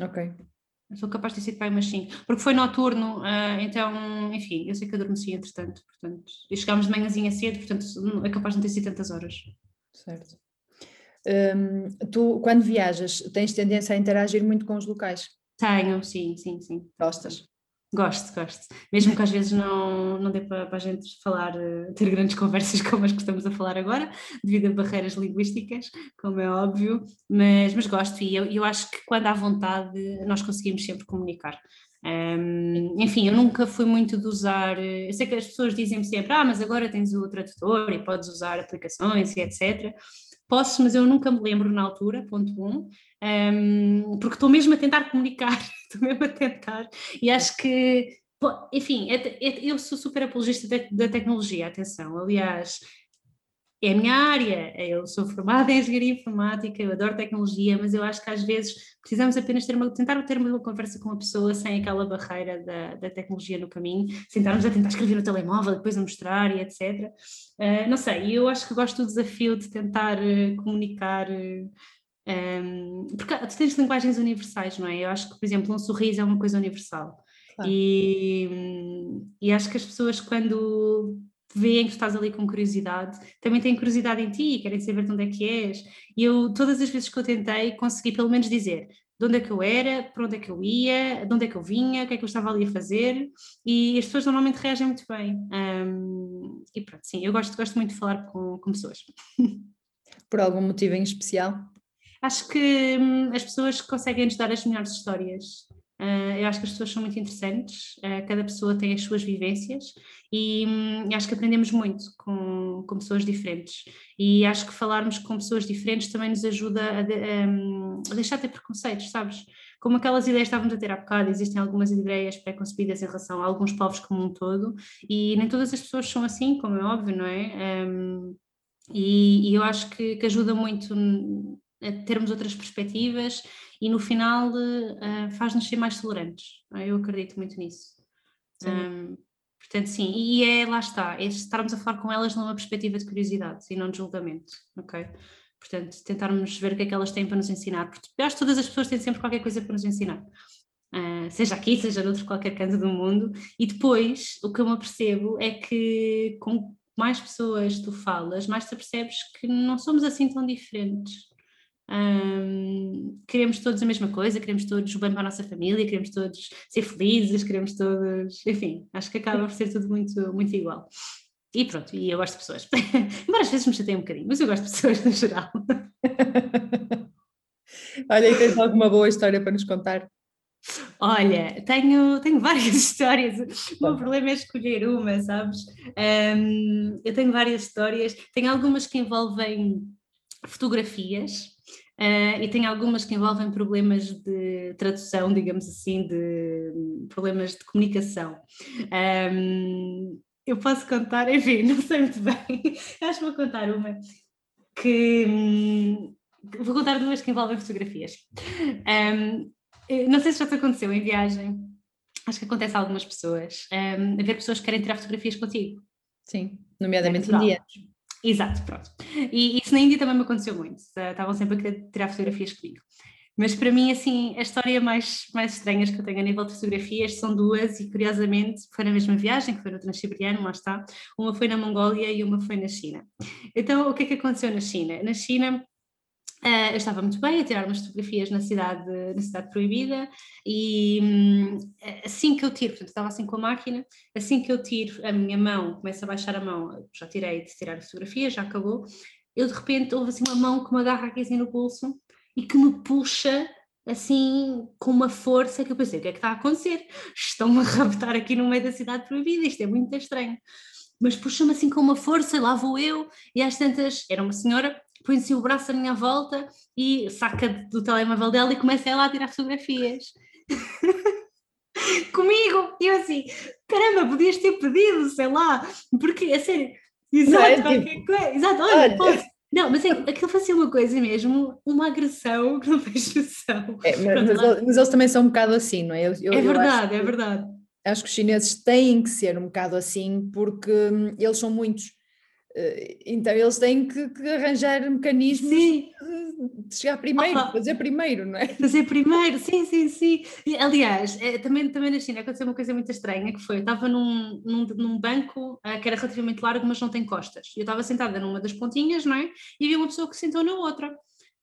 Speaker 1: Ok.
Speaker 2: Sou capaz de ter sido aí umas 5, porque foi noturno, uh, então, enfim, eu sei que adormeci entretanto, portanto, e chegámos de manhãzinha cedo, portanto, é capaz de não ter sido tantas horas.
Speaker 1: Certo. Um, tu, quando viajas, tens tendência a interagir muito com os locais?
Speaker 2: Tenho, sim, sim, sim.
Speaker 1: Gostas?
Speaker 2: Gosto, gosto. Mesmo que às vezes não, não dê para, para a gente falar, eh, ter grandes [laughs] conversas como as que estamos a falar agora, devido a barreiras linguísticas, como é óbvio, mas, mas gosto e eu, eu acho que quando há vontade nós conseguimos sempre comunicar. Um, enfim, eu nunca fui muito de usar. Eu sei que as pessoas dizem-me sempre: ah, mas agora tens o tradutor e podes usar aplicações e etc. Posso, mas eu nunca me lembro na altura, ponto um, um porque estou mesmo a tentar comunicar, estou [laughs] mesmo a tentar, e acho que, enfim, é, é, eu sou super apologista da tecnologia, atenção, aliás, é a minha área, eu sou formada em engenharia informática, eu adoro tecnologia, mas eu acho que às vezes precisamos apenas ter uma, tentar ter uma conversa com a pessoa sem aquela barreira da, da tecnologia no caminho, sentarmos a tentar escrever no telemóvel, depois a mostrar e etc. Uh, ah, não sei, eu acho que gosto do desafio de tentar uh, comunicar. Uh, um, porque tu tens linguagens universais, não é? Eu acho que, por exemplo, um sorriso é uma coisa universal. Claro. E, e acho que as pessoas, quando veem que estás ali com curiosidade, também têm curiosidade em ti, querem saber de onde é que és. E eu, todas as vezes que eu tentei, consegui pelo menos dizer de onde é que eu era, para onde é que eu ia, de onde é que eu vinha, o que é que eu estava ali a fazer, e as pessoas normalmente reagem muito bem. Um, e pronto, sim, eu gosto, gosto muito de falar com, com pessoas. [laughs]
Speaker 1: Por algum motivo em especial?
Speaker 2: Acho que hum, as pessoas conseguem nos dar as melhores histórias. Uh, eu acho que as pessoas são muito interessantes, uh, cada pessoa tem as suas vivências e um, acho que aprendemos muito com, com pessoas diferentes. E acho que falarmos com pessoas diferentes também nos ajuda a, de, um, a deixar de ter preconceitos, sabes? Como aquelas ideias estávamos a ter há bocado, existem algumas ideias pré-concebidas em relação a alguns povos como um todo, e nem todas as pessoas são assim, como é óbvio, não é? Um, e, e, eu acho que, que ajuda muito termos outras perspectivas e no final uh, faz-nos ser mais tolerantes. É? Eu acredito muito nisso. Um, portanto, sim, e é, lá está, é estarmos a falar com elas numa perspectiva de curiosidade e não de julgamento, ok? Portanto, tentarmos ver o que é que elas têm para nos ensinar, porque eu acho que todas as pessoas têm sempre qualquer coisa para nos ensinar. Uh, seja aqui, seja noutro qualquer canto do mundo, e depois o que eu me apercebo é que com mais pessoas tu falas, mais te apercebes que não somos assim tão diferentes. Um, queremos todos a mesma coisa, queremos todos o bem para a nossa família, queremos todos ser felizes, queremos todos, enfim, acho que acaba por ser tudo muito, muito igual. E pronto, e eu gosto de pessoas. [laughs] Embora às vezes me chateiem um bocadinho, mas eu gosto de pessoas no geral. [laughs]
Speaker 1: Olha, e tens alguma boa história para nos contar?
Speaker 2: Olha, tenho, tenho várias [laughs] histórias. O meu problema é escolher uma, sabes? Um, eu tenho várias histórias, tenho algumas que envolvem fotografias, Uh, e tem algumas que envolvem problemas de tradução, digamos assim, de problemas de comunicação. Um, eu posso contar, [laughs] enfim, não sei muito bem, acho que vou contar uma que. Um, vou contar duas que envolvem fotografias. Um, não sei se já te aconteceu em viagem, acho que acontece a algumas pessoas, um, ver pessoas que querem tirar fotografias contigo.
Speaker 1: Sim, nomeadamente é indianos.
Speaker 2: Exato, pronto. E isso na Índia também me aconteceu muito, estavam sempre a querer tirar fotografias comigo. Mas para mim, assim, a história mais, mais estranhas que eu tenho a nível de fotografias são duas, e curiosamente foi na mesma viagem, que foi no Transiberiano, lá está. Uma foi na Mongólia e uma foi na China. Então, o que é que aconteceu na China? Na China, Uh, eu estava muito bem a tirar umas fotografias na cidade, na cidade proibida e um, assim que eu tiro, portanto estava assim com a máquina, assim que eu tiro a minha mão, começo a baixar a mão, já tirei de tirar a fotografia, já acabou, eu de repente houve assim uma mão que me agarra aqui assim no pulso e que me puxa assim com uma força que eu pensei, o que é que está a acontecer? Estão-me a raptar aqui no meio da cidade proibida, isto é muito estranho. Mas puxa-me assim com uma força, lá vou eu, e às tantas, era uma senhora põe se o braço à minha volta e saca do telemóvel dela e começa ela a tirar fotografias. [laughs] Comigo! E eu assim, caramba, podias ter pedido, sei lá, porque, a sério, exato, é, tipo, coisa, exato, olha, olha. Não, mas é, aquilo fazia uma coisa mesmo, uma agressão que não fez noção.
Speaker 1: É, mas, mas, mas, eles também são um bocado assim, não é? Eu,
Speaker 2: eu, é verdade, é verdade.
Speaker 1: Acho que os chineses têm que ser um bocado assim, porque hum, eles são muitos então eles têm que, que arranjar mecanismos sim. de chegar primeiro, fazer primeiro, não é?
Speaker 2: Fazer primeiro, sim, sim, sim. Aliás, é, também, também na China aconteceu uma coisa muito estranha que foi, eu estava num, num, num banco uh, que era relativamente largo, mas não tem costas. Eu estava sentada numa das pontinhas, não é? E havia uma pessoa que sentou na outra.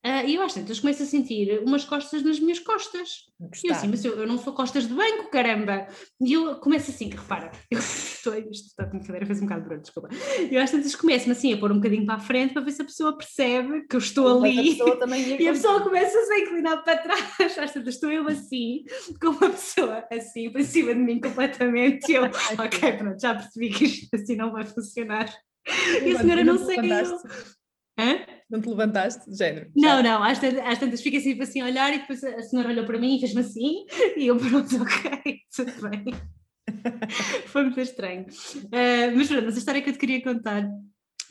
Speaker 2: Uh, e eu às tantas começo a sentir umas costas nas minhas costas. E eu assim, mas eu, eu, não sou costas de banco, caramba! E eu começo assim, repara, eu [laughs] estou, isto está com cadeira, fez um bocado de barulho, desculpa. E eu às tantas começo-me assim a pôr um bocadinho para a frente para ver se a pessoa percebe que eu estou ali. A [laughs] e a pessoa começa a se inclinar para trás. Às tantas estou eu assim, com uma pessoa assim, para cima de mim completamente. E eu, [laughs] ok, pronto, já percebi que isto assim não vai funcionar. E a senhora não saiu.
Speaker 1: Hã? Não te levantaste de género?
Speaker 2: Não, não, às tantas, às tantas fiquei sempre assim a olhar e depois a senhora olhou para mim e fez-me assim e eu [laughs] pronto, ok, tudo bem. [laughs] Foi muito estranho. Uh, mas pronto, essa história que eu te queria contar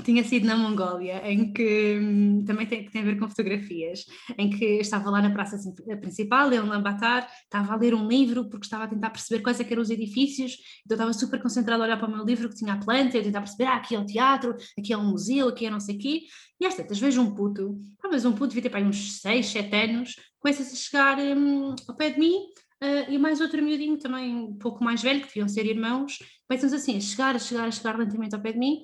Speaker 2: tinha sido na Mongólia, em que hum, também tem, tem a ver com fotografias, em que estava lá na praça principal, em Ulaanbaatar, estava a ler um livro porque estava a tentar perceber quais é eram os edifícios, então estava super concentrada a olhar para o meu livro que tinha a planta, e a tentar perceber, ah, aqui é o teatro, aqui é um museu, aqui é não sei o quê, e às tantas vejo um puto, talvez um puto devia ter para uns 6, 7 anos, começa-se a chegar hum, ao pé de mim, Uh, e mais outro miudinho também um pouco mais velho, que deviam ser irmãos, começam assim a chegar, a chegar, a chegar lentamente ao pé de mim,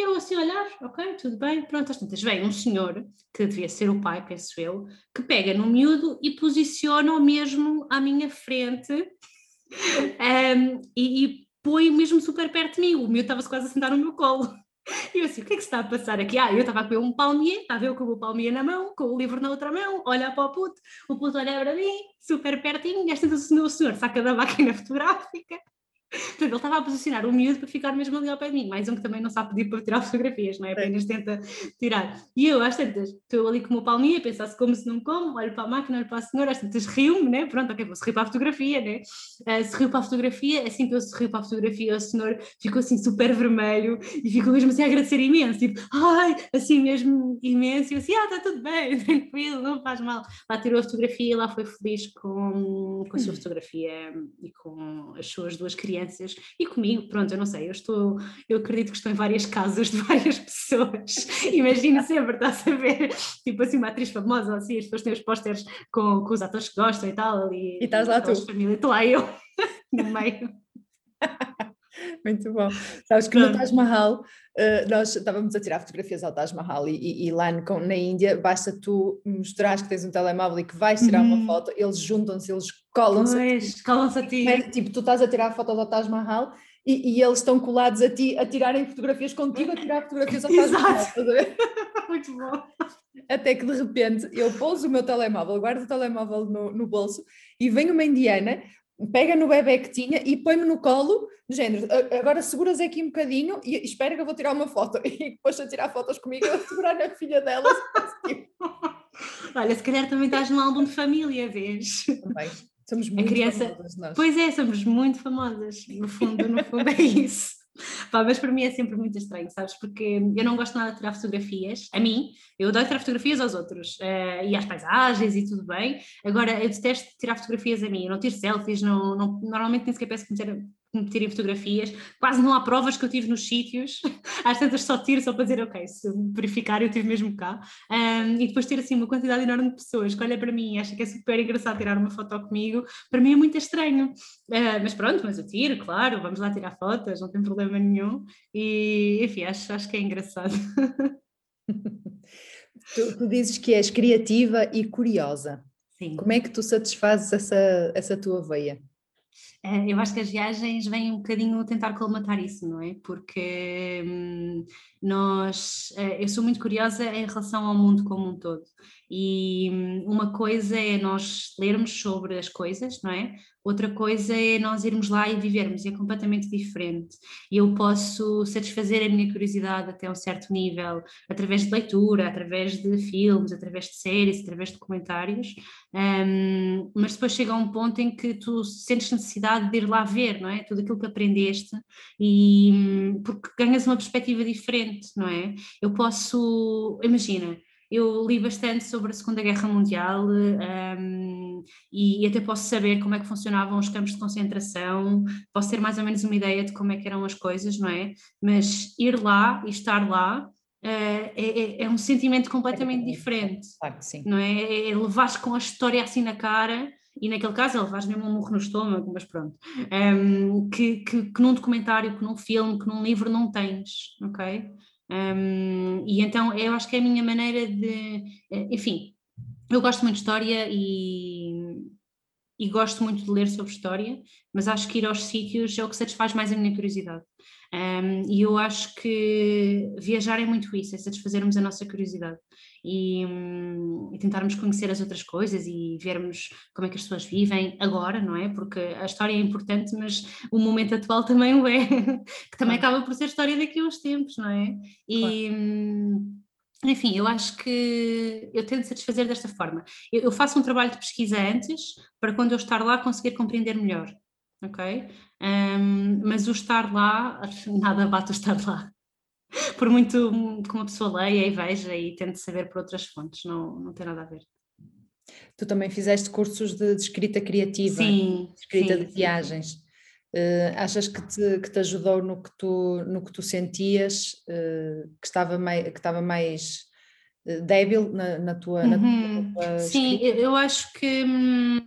Speaker 2: e eu assim olhar, ok, tudo bem, pronto, às tantas vem um senhor, que devia ser o pai, penso eu, que pega no miúdo e posiciona-o mesmo à minha frente um, [laughs] e, e põe mesmo super perto de mim, o miúdo estava-se quase a sentar no meu colo. E eu assim, o que é que se está a passar aqui? Ah, eu estava a comer um palmier, estava eu com o palmier na mão, com o livro na outra mão, olha para o puto, o puto olha para mim, super pertinho, e tantas o senhor saca da máquina fotográfica Portanto, ele estava a posicionar o miúdo para ficar mesmo ali ao pé de mim, mais um que também não sabe pedir para tirar fotografias, não é? Apenas tenta tirar. E eu, às tantas, estou ali com uma palminha, a pensar se como, se não como, olho para a máquina, olho para a senhora, às tantas rio-me, né? Pronto, ok, vou sorrir para a fotografia, né? Uh, sorriu para a fotografia, assim que eu sorrio para a fotografia, o senhor ficou assim super vermelho e ficou mesmo assim a agradecer imenso, tipo, ai, assim mesmo imenso, e eu assim, ah, está tudo bem, [laughs] tranquilo, não faz mal. Lá tirou a fotografia e lá foi feliz com, com a sua fotografia e com as suas duas crianças crianças e comigo, pronto, eu não sei, eu estou, eu acredito que estou em várias casas de [laughs] várias pessoas, imagino sempre, estás a ver, tipo assim, uma atriz famosa, assim, as pessoas têm os pósteres com, com os atores que gostam e tal, ali,
Speaker 1: e estás lá tu.
Speaker 2: Família, estou lá eu, [laughs] no meio. [laughs] [laughs]
Speaker 1: Muito bom. Sabes que no Taj Mahal, uh, nós estávamos a tirar fotografias ao Taj Mahal e, e, lá no, na Índia, basta tu mostrares que tens um telemóvel e que vais tirar uhum. uma foto, eles juntam-se, eles colam-se.
Speaker 2: Pois, colam-se a ti.
Speaker 1: Tipo, tu estás a tirar fotos ao Taj Mahal e, e, eles estão colados a ti a tirarem fotografias contigo, a tirar fotografias ao [laughs] Taj Mahal. [laughs]
Speaker 2: Muito bom.
Speaker 1: Até que de repente eu pouso o meu telemóvel, guardo o telemóvel no, no bolso e vem uma indiana, pega no bebê que tinha e põe-me no colo, do género, agora seguras aqui um bocadinho e espera que eu vou tirar uma foto. [laughs] E depois a tirar fotos comigo, eu segurar na filha dela. Tipo. [laughs]
Speaker 2: Olha, se calhar também estás num álbum de família, vês?
Speaker 1: Também. [laughs] Somos muito criança... famosas nós.
Speaker 2: Pois é, somos muito famosas. No fundo, no fundo é isso. Pá, mas para mim é sempre muito estranho, sabes? Porque eu não gosto nada de tirar fotografias, a mim, eu adoro tirar fotografias aos outros uh, e às paisagens e tudo bem. Agora, eu detesto tirar fotografias a mim, eu não tiro selfies, não, não, normalmente nem sequer peço que me tirem fotografias, quase não há provas que eu tive nos sítios, [laughs] às tantas só tiro só para dizer, ok, se verificar eu tive mesmo cá, um, e depois ter assim uma quantidade enorme de pessoas que olha para mim e acha que é super engraçado tirar uma foto comigo, para mim é muito estranho, uh, mas pronto, mas eu tiro, claro, vamos lá tirar fotos, não tem problema nenhum, e enfim, acho, acho que é engraçado. [laughs]
Speaker 1: tu, tu dizes que és criativa e curiosa.
Speaker 2: Sim.
Speaker 1: Como é que tu satisfazes essa, essa tua veia?
Speaker 2: Eh, eu acho que as viagens vêm um bocadinho tentar colmatar isso, não é? Porque hum, nós, eh, eu sou muito curiosa em relação ao mundo como um todo. E hum, uma coisa é nós lermos sobre as coisas, não é? Outra coisa é nós irmos lá e vivermos, é completamente diferente. E eu posso satisfazer a minha curiosidade até um certo nível, através de leitura, através de filmes, através de séries, através de documentários, um, mas depois chega um ponto em que tu sentes necessidade de ir lá ver, não é? Tudo aquilo que aprendeste, e hum, porque ganhas uma perspectiva diferente, não é? Eu posso, imagina, eu li bastante sobre a Segunda Guerra Mundial um, e, e, até posso saber como é que funcionavam os campos de concentração, posso ter mais ou menos uma ideia de como é que eram as coisas, não é? Mas ir lá e estar lá uh, é, é, um sentimento completamente diferente.
Speaker 1: Claro que sim.
Speaker 2: Não é? É, é levar com a história assim na cara e naquele caso é levar mesmo um murro no estômago, mas pronto, um, que, que, que, num documentário, que num filme, que num livro não tens, ok? Um, e então eu acho que é a minha maneira de, eh, enfim, eu gosto muito de história e, e gosto muito de ler sobre história, mas acho que ir aos sítios é o que satisfaz mais a minha curiosidade. Um, e eu acho que viajar é muito isso, é satisfazermos a nossa curiosidade e, um, e, tentarmos conhecer as outras coisas e vermos como é que as pessoas vivem agora, não é? Porque a história é importante, mas o momento atual também o é, [laughs] que também claro. acaba por ser história daqui a uns tempos, não é? E. Claro. Enfim, eu acho que eu tento satisfazer desta forma. Eu, eu faço um trabalho de pesquisa antes, para quando eu estar lá conseguir compreender melhor ok? Um, mas o estar lá, [laughs] nada bate o estar lá. Por muito que uma pessoa leia e veja e tente saber por outras fontes, não, não tem nada a ver.
Speaker 1: Tu também fizeste cursos de, de escrita criativa, sim, escrita sim, de viagens. Sim. Uh, achas que te, que te ajudou no que tu, no que tu sentias, uh, que estava mais, que estava mais uh, débil na, na, tua, uhum. na tua
Speaker 2: Sim, eu acho que hum,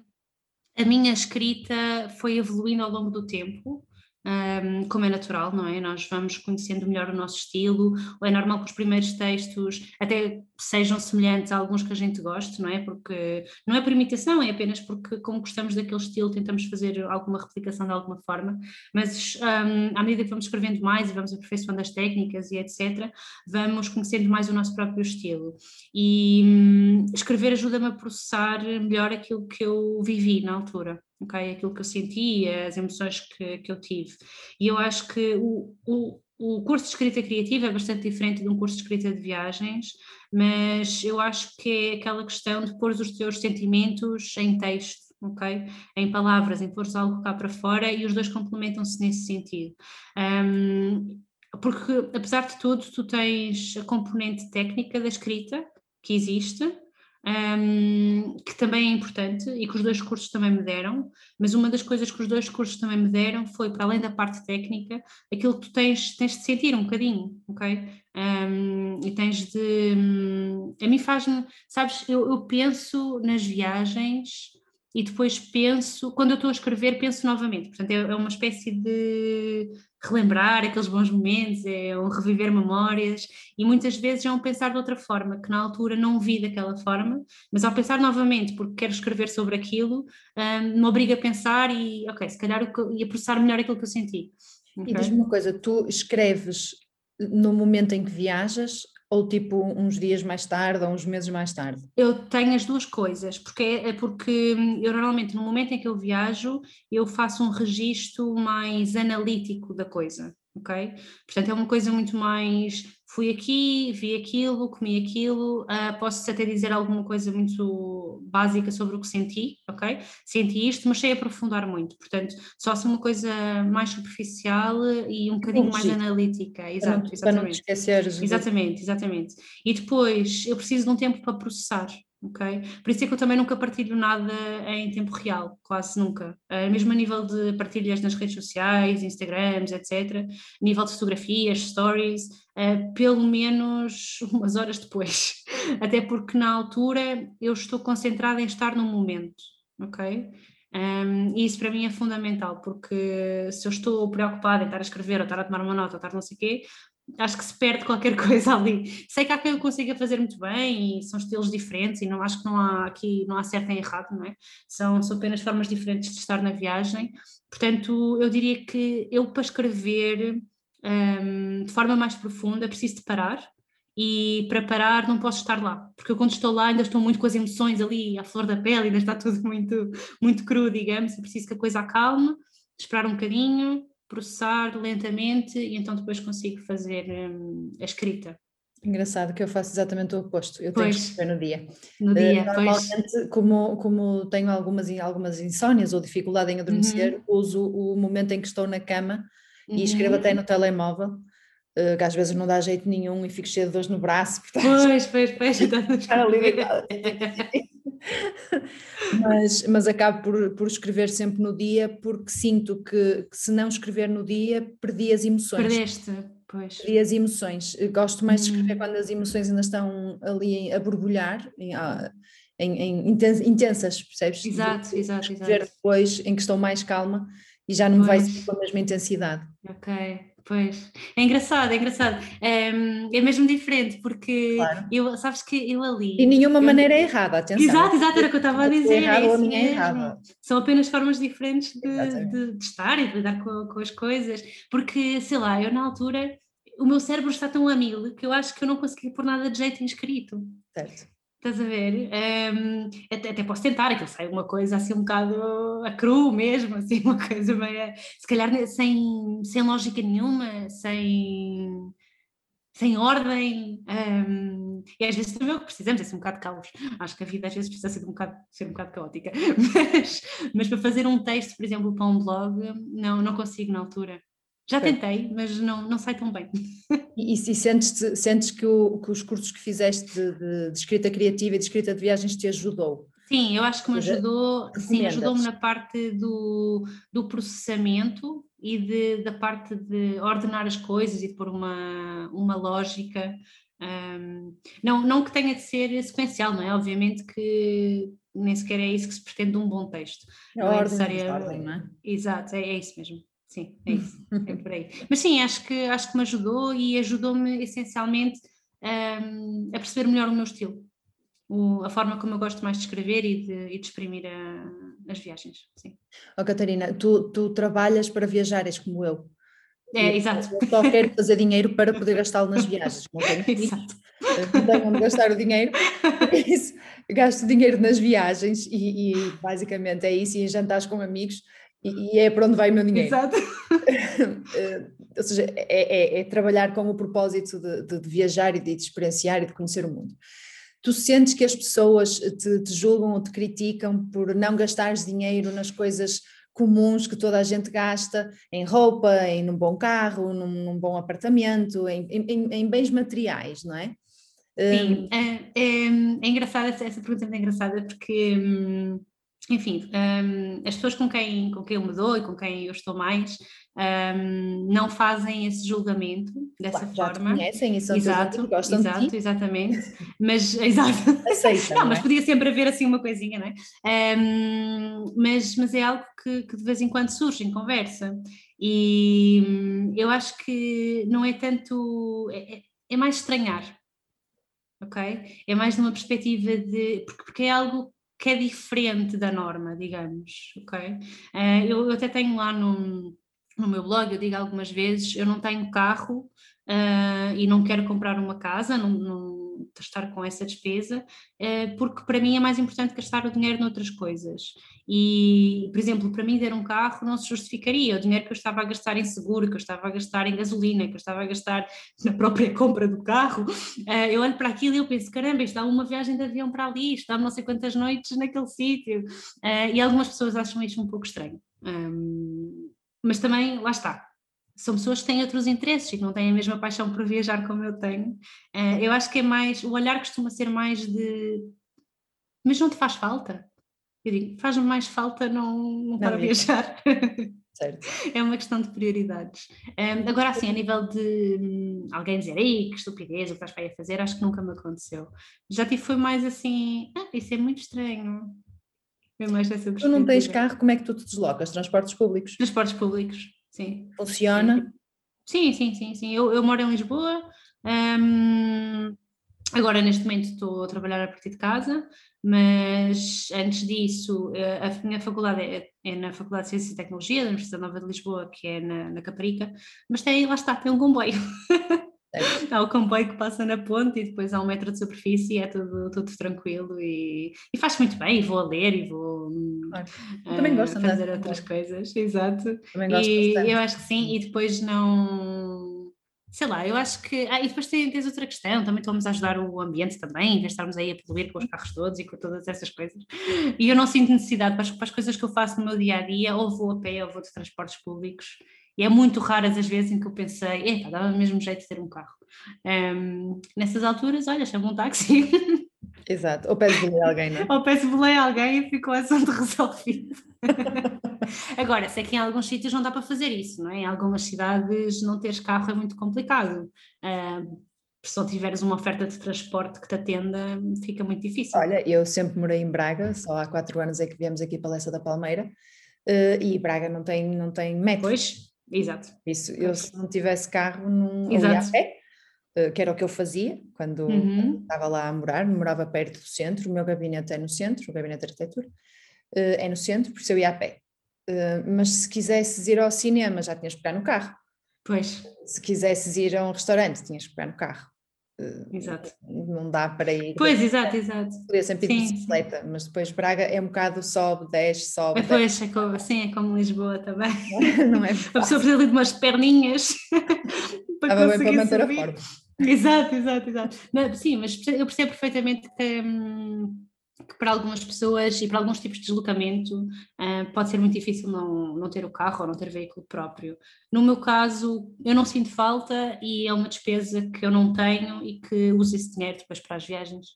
Speaker 2: a minha escrita foi evoluindo ao longo do tempo um, como é natural, não é? Nós vamos conhecendo melhor o nosso estilo, é normal que os primeiros textos até sejam semelhantes a alguns que a gente goste, não é? Porque não é por imitação, é apenas porque, como gostamos daquele estilo, tentamos fazer alguma replicação de alguma forma, mas um, à medida que vamos escrevendo mais e vamos aperfeiçoando as técnicas e etc., vamos conhecendo mais o nosso próprio estilo. E um, escrever ajuda-me a processar melhor aquilo que eu vivi na altura ok? Aquilo que eu senti, as emoções que, que eu tive. E eu acho que o, o, o curso de escrita criativa é bastante diferente de um curso de escrita de viagens, mas eu acho que é aquela questão de pôr os teus sentimentos em texto, ok? Em palavras, em pôr algo cá para fora e os dois complementam-se nesse sentido. Um, porque, apesar de tudo, tu tens a componente técnica da escrita, que existe, um, que também é importante e que os dois cursos também me deram, mas uma das coisas que os dois cursos também me deram foi, para além da parte técnica, aquilo que tu tens, tens de sentir um bocadinho, ok? Um, e tens de. Um, a mim faz-me. Sabes, eu, eu penso nas viagens e depois penso, quando eu estou a escrever, penso novamente. Portanto, é, é uma espécie de relembrar aqueles bons momentos, é um reviver memórias e muitas vezes é um pensar de outra forma, que na altura não vi daquela forma, mas ao pensar novamente, porque quero escrever sobre aquilo, um, me obriga a pensar e, ok, se calhar e a processar melhor aquilo que eu senti.
Speaker 1: Okay? E diz-me uma coisa, tu escreves no momento em que viajas ou tipo uns dias mais tarde ou uns meses mais tarde?
Speaker 2: Eu tenho as duas coisas, porque é, é porque hum, eu normalmente no momento em que eu viajo eu faço um registro mais analítico da coisa ok? Portanto, é uma coisa muito mais. Fui aqui, vi aquilo, comi aquilo, uh, posso até dizer alguma coisa muito básica sobre o que senti, ok? Senti isto, mas sei aprofundar muito, portanto, só se uma coisa mais superficial e um bocadinho mais analítica, exato,
Speaker 1: exatamente. Para não esqueceres.
Speaker 2: Exatamente, exatamente. E depois eu preciso de um tempo para processar, ok? Por isso é que eu também nunca partilho nada em tempo real, quase nunca. Uh, mesmo a nível de partilhas nas redes sociais, Instagrams, etc., a nível de fotografias, stories, uh, pelo menos [laughs] umas horas depois. [laughs] Até porque na altura eu estou concentrada em estar no momento, ok? Um, e isso para mim é fundamental, porque se eu estou preocupada em estar a escrever, ou estar a tomar uma nota, ou estar não sei o quê, acho que se perde qualquer [laughs] coisa ali. Sei que há quem eu consiga fazer muito bem e são estilos diferentes e não acho que não há aqui não há certo nem errado, não é? São, são apenas formas diferentes de estar na viagem. Portanto, eu diria que eu para escrever um, de forma mais profunda preciso de parar e para parar não posso estar lá, porque eu quando estou lá ainda estou muito com as emoções ali à flor da pele, ainda está tudo [laughs] muito, muito cru, digamos, e preciso que a coisa acalme, esperar um bocadinho processar lentamente e então depois consigo fazer hum, a escrita.
Speaker 1: Engraçado que eu faço exatamente o oposto, eu tenho pois, que escrever no dia.
Speaker 2: No dia, uh,
Speaker 1: Normalmente,
Speaker 2: pois.
Speaker 1: como, como tenho algumas, algumas insónias ou dificuldade em adormecer, uhum. uso o momento em que estou na cama uhum. e escrevo até no telemóvel, uh, que às vezes não dá jeito nenhum e fico cheio de dores no braço. [laughs]
Speaker 2: Portanto, pois, pois, pois. [laughs] Está ali [laughs] [laughs]
Speaker 1: mas, mas acabo por, por escrever sempre no dia porque sinto que, que, se não escrever no dia perdi as emoções.
Speaker 2: Perdeste, pois.
Speaker 1: Perdi as emoções. Gosto mais de escrever hum. quando as emoções ainda estão ali a borbulhar, em, em, em intensas, percebes?
Speaker 2: Exato, exato,
Speaker 1: escrever
Speaker 2: exato.
Speaker 1: depois em que estou mais calma e já não pois. vai ser com a mesma intensidade.
Speaker 2: Ok. Pois, é engraçado, é engraçado. É, é mesmo diferente, porque claro. eu, sabes que eu ali.
Speaker 1: E nenhuma eu, maneira é errada, atenção.
Speaker 2: Exato, exato, era o que eu estava a dizer. Errado, é a minha é errada. São apenas formas diferentes de, de, de, estar e de lidar com, com as coisas, porque, sei lá, eu na altura, o meu cérebro está tão a mil que eu acho que eu não consegui pôr nada de jeito inscrito.
Speaker 1: Certo.
Speaker 2: Estás a ver? Um, até, até, posso tentar, aquilo sai uma coisa assim um bocado a cru mesmo, assim, uma coisa meio, se calhar sem, sem lógica nenhuma, sem, sem ordem, um, e às vezes também o que precisamos é ser um bocado de caos. Acho que a vida às vezes precisa ser um bocado, ser um bocado caótica, [laughs] mas, mas para fazer um texto, por exemplo, para um blog, não, não consigo na altura. Já tentei, mas não, não sai tão bem.
Speaker 1: E, e, sentes, sentes que, o, que, os cursos que fizeste de, de, de, escrita criativa e de escrita de viagens te ajudou?
Speaker 2: Sim, eu acho que me ajudou, sim, ajudou-me na parte do, do processamento e de, da parte de ordenar as coisas e de pôr uma, uma lógica. Um, não, não que tenha de ser sequencial, não é? Obviamente que nem sequer é isso que se pretende de um bom texto.
Speaker 1: É não ordem, é ordem, não é?
Speaker 2: Exato, é, é isso mesmo. Sim, é isso, é por aí. [laughs] Mas sim, acho que, acho que me ajudou e ajudou-me essencialmente um, a perceber melhor o meu estilo, o, a forma como eu gosto mais de escrever e de, e de exprimir a, as viagens. Sim.
Speaker 1: Oh, Catarina, tu, tu trabalhas para viajares como eu.
Speaker 2: É, exato.
Speaker 1: Eu só quero fazer dinheiro para poder gastá-lo nas viagens. Não tenho, [laughs] exato. não tenho onde gastar o dinheiro. Isso, gasto dinheiro nas viagens e, e, basicamente é isso, e em jantares com amigos e, e, é para onde vai o meu dinheiro.
Speaker 2: Exato. [laughs]
Speaker 1: Eh, ou seja, é, é, é, trabalhar com o propósito de, de, de, viajar e de experienciar e de conhecer o mundo. Tu sentes que as pessoas te, te julgam ou te criticam por não gastares dinheiro nas coisas comuns que toda a gente gasta, em roupa, em um bom carro, num, num bom apartamento, em, em, em, bens materiais, não é?
Speaker 2: Sim, um, é, é, é engraçada, essa pergunta é engraçada porque hum, enfim, um, as pessoas com quem, com quem eu me dou e com quem eu estou mais um, não fazem esse julgamento dessa
Speaker 1: claro,
Speaker 2: forma.
Speaker 1: Já conhecem e são
Speaker 2: exato,
Speaker 1: gostam
Speaker 2: exato,
Speaker 1: de ti.
Speaker 2: exatamente. Mas, [laughs] exato.
Speaker 1: Aceitam,
Speaker 2: não, mas é? podia sempre haver assim uma coisinha, não é? Um, mas, mas é algo que, que, de vez em quando surge em conversa. E hum, eu acho que não é tanto. É, é, é mais estranhar. Ok? É mais numa perspectiva de. Porque, porque é algo que é diferente da norma, digamos, ok? Uh, eu, eu, até tenho lá no, no meu blog, eu digo algumas vezes, eu não tenho carro uh, e não quero comprar uma casa, não, não estar com essa despesa, uh, porque para mim é mais importante gastar o dinheiro noutras coisas. E, por exemplo, para mim ter um carro não se justificaria o dinheiro que eu estava a gastar em seguro, que eu estava a gastar em gasolina, que eu estava a gastar na própria [laughs] compra do carro. Uh, eu olho para aquilo e eu penso, caramba, isto dá uma viagem de avião para ali, isto dá não sei quantas noites naquele sítio. Uh, e algumas pessoas acham isto um pouco estranho. Mas também, lá está, são pessoas que têm outros interesses e que não têm a mesma paixão por viajar como eu tenho. Uh, eu acho que é mais, o olhar costuma ser mais de, mas não te faz falta? Eu digo, faz-me mais falta não, não para viajar. [laughs]
Speaker 1: Certo.
Speaker 2: é uma questão de prioridades. Um, agora, assim, a nível de um, alguém dizer, ei, que estupidez, o que estás para a fazer, acho que nunca me aconteceu. Já tive, foi mais assim, ah, isso é muito estranho.
Speaker 1: Foi mais essa Tu não tens carro, como é que tu te deslocas? Transportes públicos?
Speaker 2: Transportes públicos, sim.
Speaker 1: Funciona?
Speaker 2: Sim, sim, sim, sim. Eu, eu moro em Lisboa, um, agora neste momento estou a trabalhar a partir de casa, mas antes disso, eh, a minha faculdade é, é, na Faculdade de Ciências e Tecnologia da Universidade Nova de Lisboa, que é na, na Caparica, mas tem, lá está, tem um comboio. [laughs] há o comboio que passa na ponte e depois há um metro de superfície e é tudo, tudo tranquilo e, e faz muito bem, e vou a ler e vou
Speaker 1: claro. também gosto
Speaker 2: uh, fazer outras coisas, exato. Também gosto e bastante. eu acho que sim, e depois não sei lá, eu acho que. Ah, e depois tens outra questão, também vamos ajudar o ambiente também, em vez de estarmos aí a poluir com os carros todos e com todas essas coisas. E eu não sinto necessidade para as, para as coisas que eu faço no meu dia a dia, ou vou a pé ou vou de transportes públicos. E é muito raras as vezes em que eu pensei, epa, dava o mesmo jeito de ter um carro. Um, nessas alturas, olha, chama um táxi. [laughs]
Speaker 1: Exato, ou peço bolei a alguém, não é?
Speaker 2: Ou peço bolei a alguém e ficou assunto [laughs] resolvido. Agora, sei que em alguns sítios não dá para fazer isso, não é? Em algumas cidades não teres carro é muito complicado. Uh, se não tiveres uma oferta de transporte que te atenda, fica muito difícil.
Speaker 1: Olha, eu sempre morei em Braga, só há quatro anos é que viemos aqui para a Lessa da Palmeira, Uh, e Braga não tem, não tem metro.
Speaker 2: Pois, exato.
Speaker 1: Isso, eu se não tivesse carro, não ia a pé, uh, que era o que eu fazia quando, uhum. estava lá a morar, morava perto do centro, o meu gabinete é no centro, o gabinete de arquitetura, uh, é no centro, por isso eu ia a pé. mas se quisesses ir ao cinema, já tinhas que pegar no carro.
Speaker 2: Pois.
Speaker 1: Se quisesses ir a um restaurante, tinhas que pegar no carro.
Speaker 2: Exato.
Speaker 1: Não dá para ir.
Speaker 2: Pois, exato, exato.
Speaker 1: Podia sempre ir de bicicleta, mas depois Braga é um bocado sobe, desce, sobe.
Speaker 2: Pois, desce. É como, sim, é como Lisboa também. [laughs] Não é? A pessoa precisa de umas perninhas [laughs]
Speaker 1: para Estava bem para manter subir. a forma.
Speaker 2: Exato, exato, exato. Não, sim, mas eu percebo perfeitamente que. Hum, que para algumas pessoas e para alguns tipos de deslocamento uh, pode ser muito difícil não, não ter o carro ou não ter veículo próprio. No meu caso, eu não sinto falta e é uma despesa que eu não tenho e que uso esse dinheiro depois para as viagens,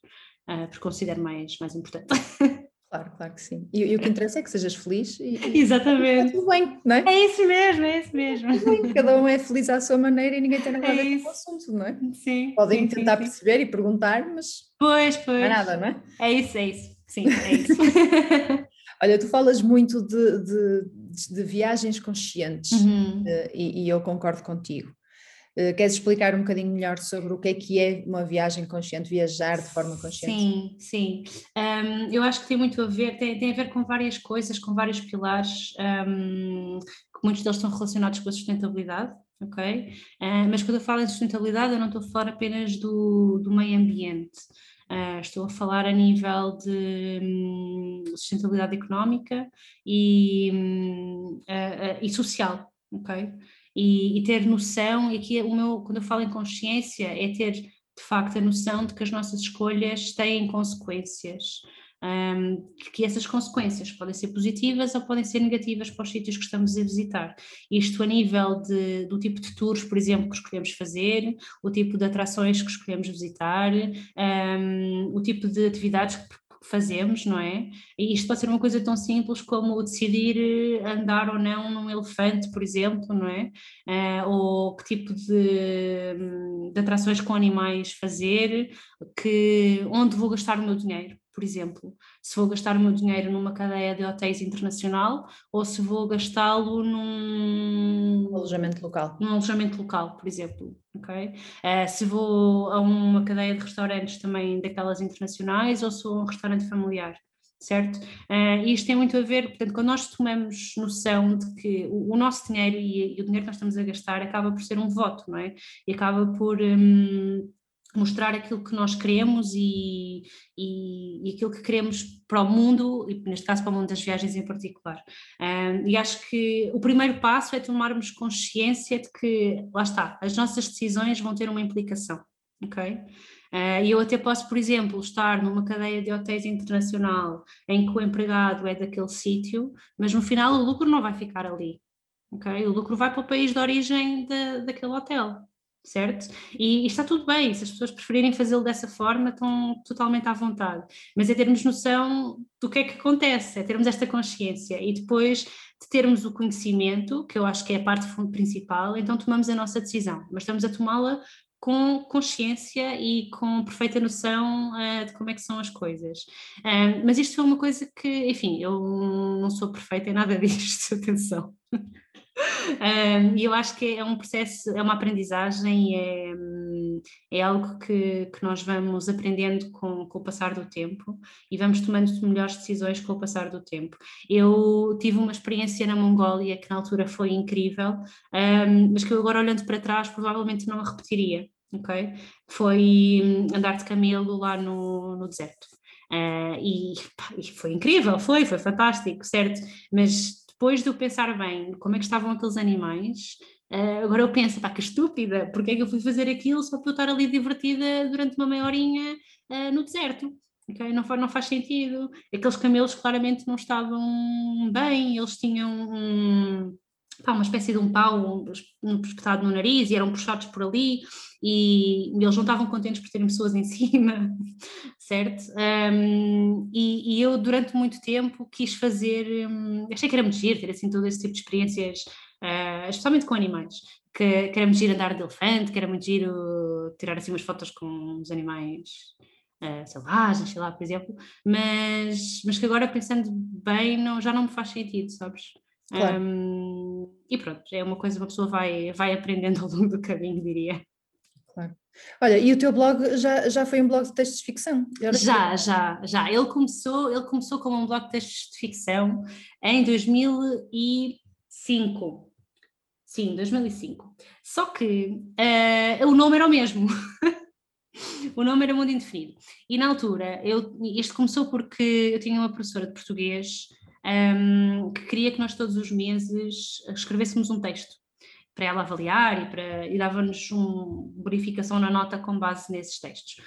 Speaker 2: uh, porque considero mais, mais importante. [laughs]
Speaker 1: Claro, claro que sim. E, e, o que interessa é que sejas feliz e,
Speaker 2: e Exatamente.
Speaker 1: tudo bem, não é?
Speaker 2: É isso mesmo, é isso mesmo.
Speaker 1: Cada um é feliz à sua maneira e ninguém tem nada a ver com o assunto, não é?
Speaker 2: Sim.
Speaker 1: Podem
Speaker 2: sim,
Speaker 1: tentar
Speaker 2: sim,
Speaker 1: perceber sim. e perguntar, mas
Speaker 2: pois, pois.
Speaker 1: não é nada, não é?
Speaker 2: É isso, é isso. Sim, é [laughs] isso. [laughs]
Speaker 1: Olha, tu falas muito de, de, de viagens conscientes uhum. Eh, e, e eu concordo contigo. Uh, queres explicar um bocadinho melhor sobre o que é que é uma viagem consciente, viajar de forma consciente?
Speaker 2: Sim, sim. Um, eu acho que tem muito a ver, tem, tem a ver com várias coisas, com vários pilares, um, que muitos deles estão relacionados com a sustentabilidade, ok? Uh, mas quando eu falo em sustentabilidade, eu não estou a falar apenas do, do meio ambiente. Uh, estou a falar a nível de um, sustentabilidade económica e, um, uh, uh, e social, ok? e, e, ter noção, e aqui o meu, quando eu falo em consciência, é ter de facto a noção de que as nossas escolhas têm consequências. Um, que essas consequências podem ser positivas ou podem ser negativas para os sítios que estamos a visitar. Isto a nível de, do tipo de tours, por exemplo, que escolhemos fazer, o tipo de atrações que escolhemos visitar, um, o tipo de atividades que fazemos, não é? E isto pode ser uma coisa tão simples como decidir eh, andar ou não num elefante, por exemplo, não é? Uh, ou que tipo de, de atrações com animais fazer, que, onde vou gastar o meu dinheiro por exemplo, se vou gastar o meu dinheiro numa cadeia de hotéis internacional ou se vou gastá-lo num
Speaker 1: alojamento local.
Speaker 2: Num alojamento local, por exemplo, ok? Uh, se vou a uma cadeia de restaurantes também daquelas internacionais ou se vou a um restaurante familiar certo? Uh, e isto tem muito a ver, portanto, quando nós tomamos noção de que o, o nosso dinheiro e, e, o dinheiro que nós estamos a gastar acaba por ser um voto, não é? E acaba por um, mostrar aquilo que nós queremos e, e, e, aquilo que queremos para o mundo, e neste caso para o mundo das viagens em particular. E acho que o primeiro passo é tomarmos consciência de que, lá está, as nossas decisões vão ter uma implicação, ok? Uh, e eu até posso, por exemplo, estar numa cadeia de hotéis internacional em que o empregado é daquele sítio, mas no final o lucro não vai ficar ali, ok? O lucro vai para o país de origem de, daquele hotel certo? E, e, está tudo bem, se as pessoas preferirem fazê-lo dessa forma, estão totalmente à vontade. Mas é termos noção do que é que acontece, é termos esta consciência e depois de termos o conhecimento, que eu acho que é a parte principal, então tomamos a nossa decisão, mas estamos a tomá-la com consciência e com perfeita noção uh, de como é que são as coisas. Mas isto foi uma coisa que, enfim, eu não sou perfeita em nada [laughs] disto, atenção. E eu acho que é um processo, é uma aprendizagem, é, é algo que, que nós vamos aprendendo com, com o passar do tempo e vamos tomando melhores decisões com o passar do tempo. Eu tive uma experiência na Mongólia que na altura foi incrível, um, mas que eu agora olhando para trás provavelmente não a repetiria, ok? Foi hum, andar de camelo lá no, no deserto. Uh, e, pá, e foi incrível, foi, foi fantástico, certo? Mas depois de eu pensar bem como é que estavam aqueles animais, uh, agora eu penso, pá, que estúpida, porque é que eu fui fazer aquilo só para eu estar ali divertida durante uma meia horinha uh, no deserto? Okay? Não, faz, não faz sentido. Aqueles camelos claramente não estavam bem, eles tinham um, pá, uma espécie de um pau espetado no nariz e eram puxados por ali e eles não estavam contentes por terem pessoas em [laughs] cima, certo? Um, e, e, eu durante muito tempo quis fazer, um, achei que era muito giro ter assim todo esse tipo de experiências, uh, especialmente com animais, que, que era muito giro andar de elefante, que era muito giro tirar assim umas fotos com os animais uh, selvagens, sei lá, por exemplo, mas, mas que agora pensando bem não, já não me faz sentido, sabes? Claro. Um, e pronto, é uma coisa que uma pessoa vai, vai aprendendo [laughs] ao longo do caminho, diria.
Speaker 1: Claro. Olha, e o teu blog já, já foi um blog de textos de ficção?
Speaker 2: Já, já, já. Ele começou, ele começou como um blog de textos de ficção em 2005. Sim, 2005. Só que uh, o nome era o mesmo. [laughs] o nome era Mundo Indefinido. E na altura, eu, isto começou porque eu tinha uma professora de português um, que queria que nós todos os meses escrevêssemos um texto para ela avaliar e, para, e dava-nos uma verificação na nota com base nesses textos.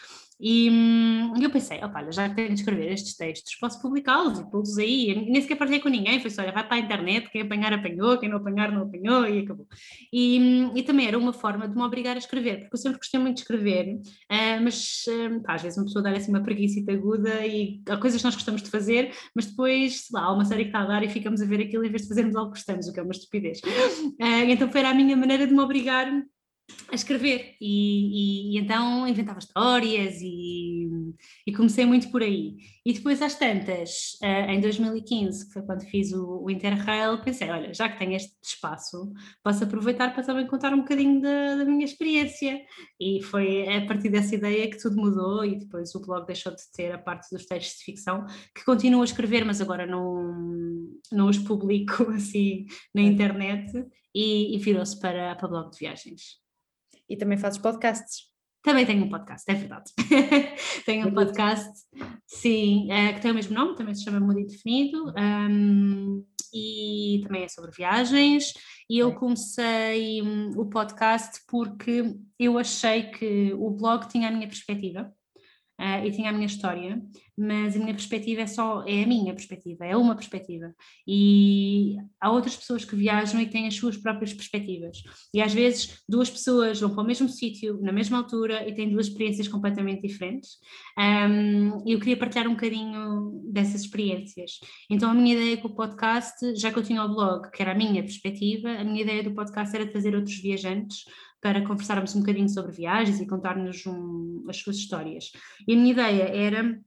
Speaker 2: E hum, eu pensei, opa, já tenho de escrever estes textos, posso publicá-los e pô-los aí. E nem sequer partilhei com ninguém, foi só, olha, vai para a internet, quem apanhar apanhou, quem não apanhar não apanhou e acabou. E, hum, e também era uma forma de me obrigar a escrever, porque eu sempre gostei muito de escrever, uh, mas uh, pá, às vezes uma pessoa dá assim uma preguiça aguda e há coisas que nós gostamos de fazer, mas depois, sei lá, há uma série que está a dar e ficamos a ver aquilo em vez de fazermos algo que gostamos, o que é uma estupidez. Uh, então foi a minha maneira de me obrigar a escrever e, e, e, então inventava histórias e, e, comecei muito por aí. E depois às tantas, uh, em 2015, que foi quando fiz o, o Interrail, pensei, olha, já que tenho este espaço, posso aproveitar para também contar um bocadinho da, da, minha experiência. E foi a partir dessa ideia que tudo mudou e depois o blog deixou de ter a parte dos textos de ficção, que continuo a escrever, mas agora não, não os publico [laughs] assim na internet e, virou-se para, para blog de viagens.
Speaker 1: E também fazes podcasts.
Speaker 2: Também tenho um podcast, é verdade. [laughs] tenho um podcast, sim, é, que tem o mesmo nome, também se chama Mundo Indefinido, um, e também é sobre viagens. E eu comecei um, o podcast porque eu achei que o blog tinha a minha perspectiva uh, e tinha a minha história, mas a minha perspectiva é só, é a minha perspectiva, é uma perspectiva. E há outras pessoas que viajam e têm as suas próprias perspectivas. E às vezes duas pessoas vão para o mesmo sítio, na mesma altura, e têm duas experiências completamente diferentes. Um, eu queria partilhar um bocadinho dessas experiências. Então a minha ideia com o podcast, já que eu tinha o blog, que era a minha perspectiva, a minha ideia do podcast era trazer outros viajantes para conversarmos um bocadinho sobre viagens e contar-nos um, as suas histórias. E a minha ideia era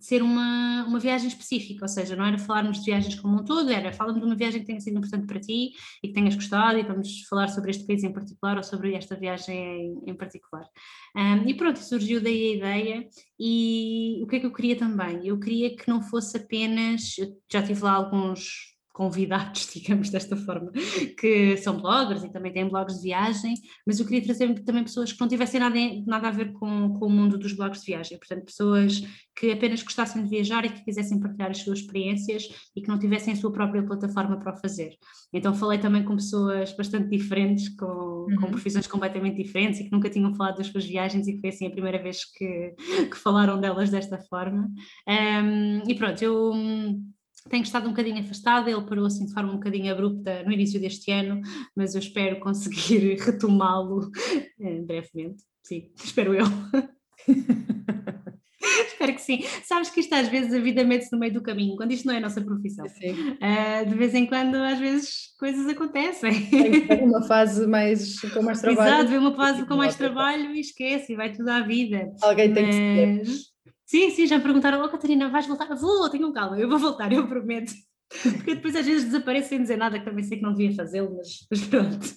Speaker 2: ser uma, uma viagem específica, ou seja, não era falarmos de viagens como um todo, era falarmos de uma viagem que tenha sido importante para ti e que tenhas gostado e vamos falar sobre este país em particular ou sobre esta viagem em, em particular. Um, e pronto, surgiu daí a ideia e o que é que eu queria também? Eu queria que não fosse apenas, já tive lá alguns convidados, [laughs] digamos desta forma, que são bloggers e também têm blogs de viagem, mas eu queria trazer também pessoas que não tivessem nada, nada a ver com, com o mundo dos blogs de viagem, portanto, pessoas que apenas gostassem de viajar e que quisessem partilhar as suas experiências e que não tivessem a sua própria plataforma para o fazer. Então falei também com pessoas bastante diferentes, com, uhum. com profissões completamente diferentes e que nunca tinham falado das suas viagens e foi assim a primeira vez que, [laughs] que falaram delas desta forma. Um, e pronto, eu tenho estado um bocadinho afastada, ele parou assim de forma um bocadinho abrupta no início deste ano, mas eu espero conseguir [laughs] retomá-lo eh, brevemente. Sim, [laughs] espero eu. [laughs] espero que sim. Sabes que isto às vezes a vida mete-se no meio do caminho, quando isto não é a nossa profissão. Uh, de vez em quando, às vezes, coisas acontecem.
Speaker 1: Tem uma fase mais com mais trabalho.
Speaker 2: Exato, vem uma fase com mais trabalho e esquece, vai tudo à vida.
Speaker 1: Alguém tem que ser.
Speaker 2: Sim, sim, já me perguntaram, oh Catarina, vais voltar? Vou, tenham calma, eu vou voltar, eu prometo. Porque depois às vezes desapareço sem dizer nada, que também sei que não devia fazê-lo, mas, mas, pronto.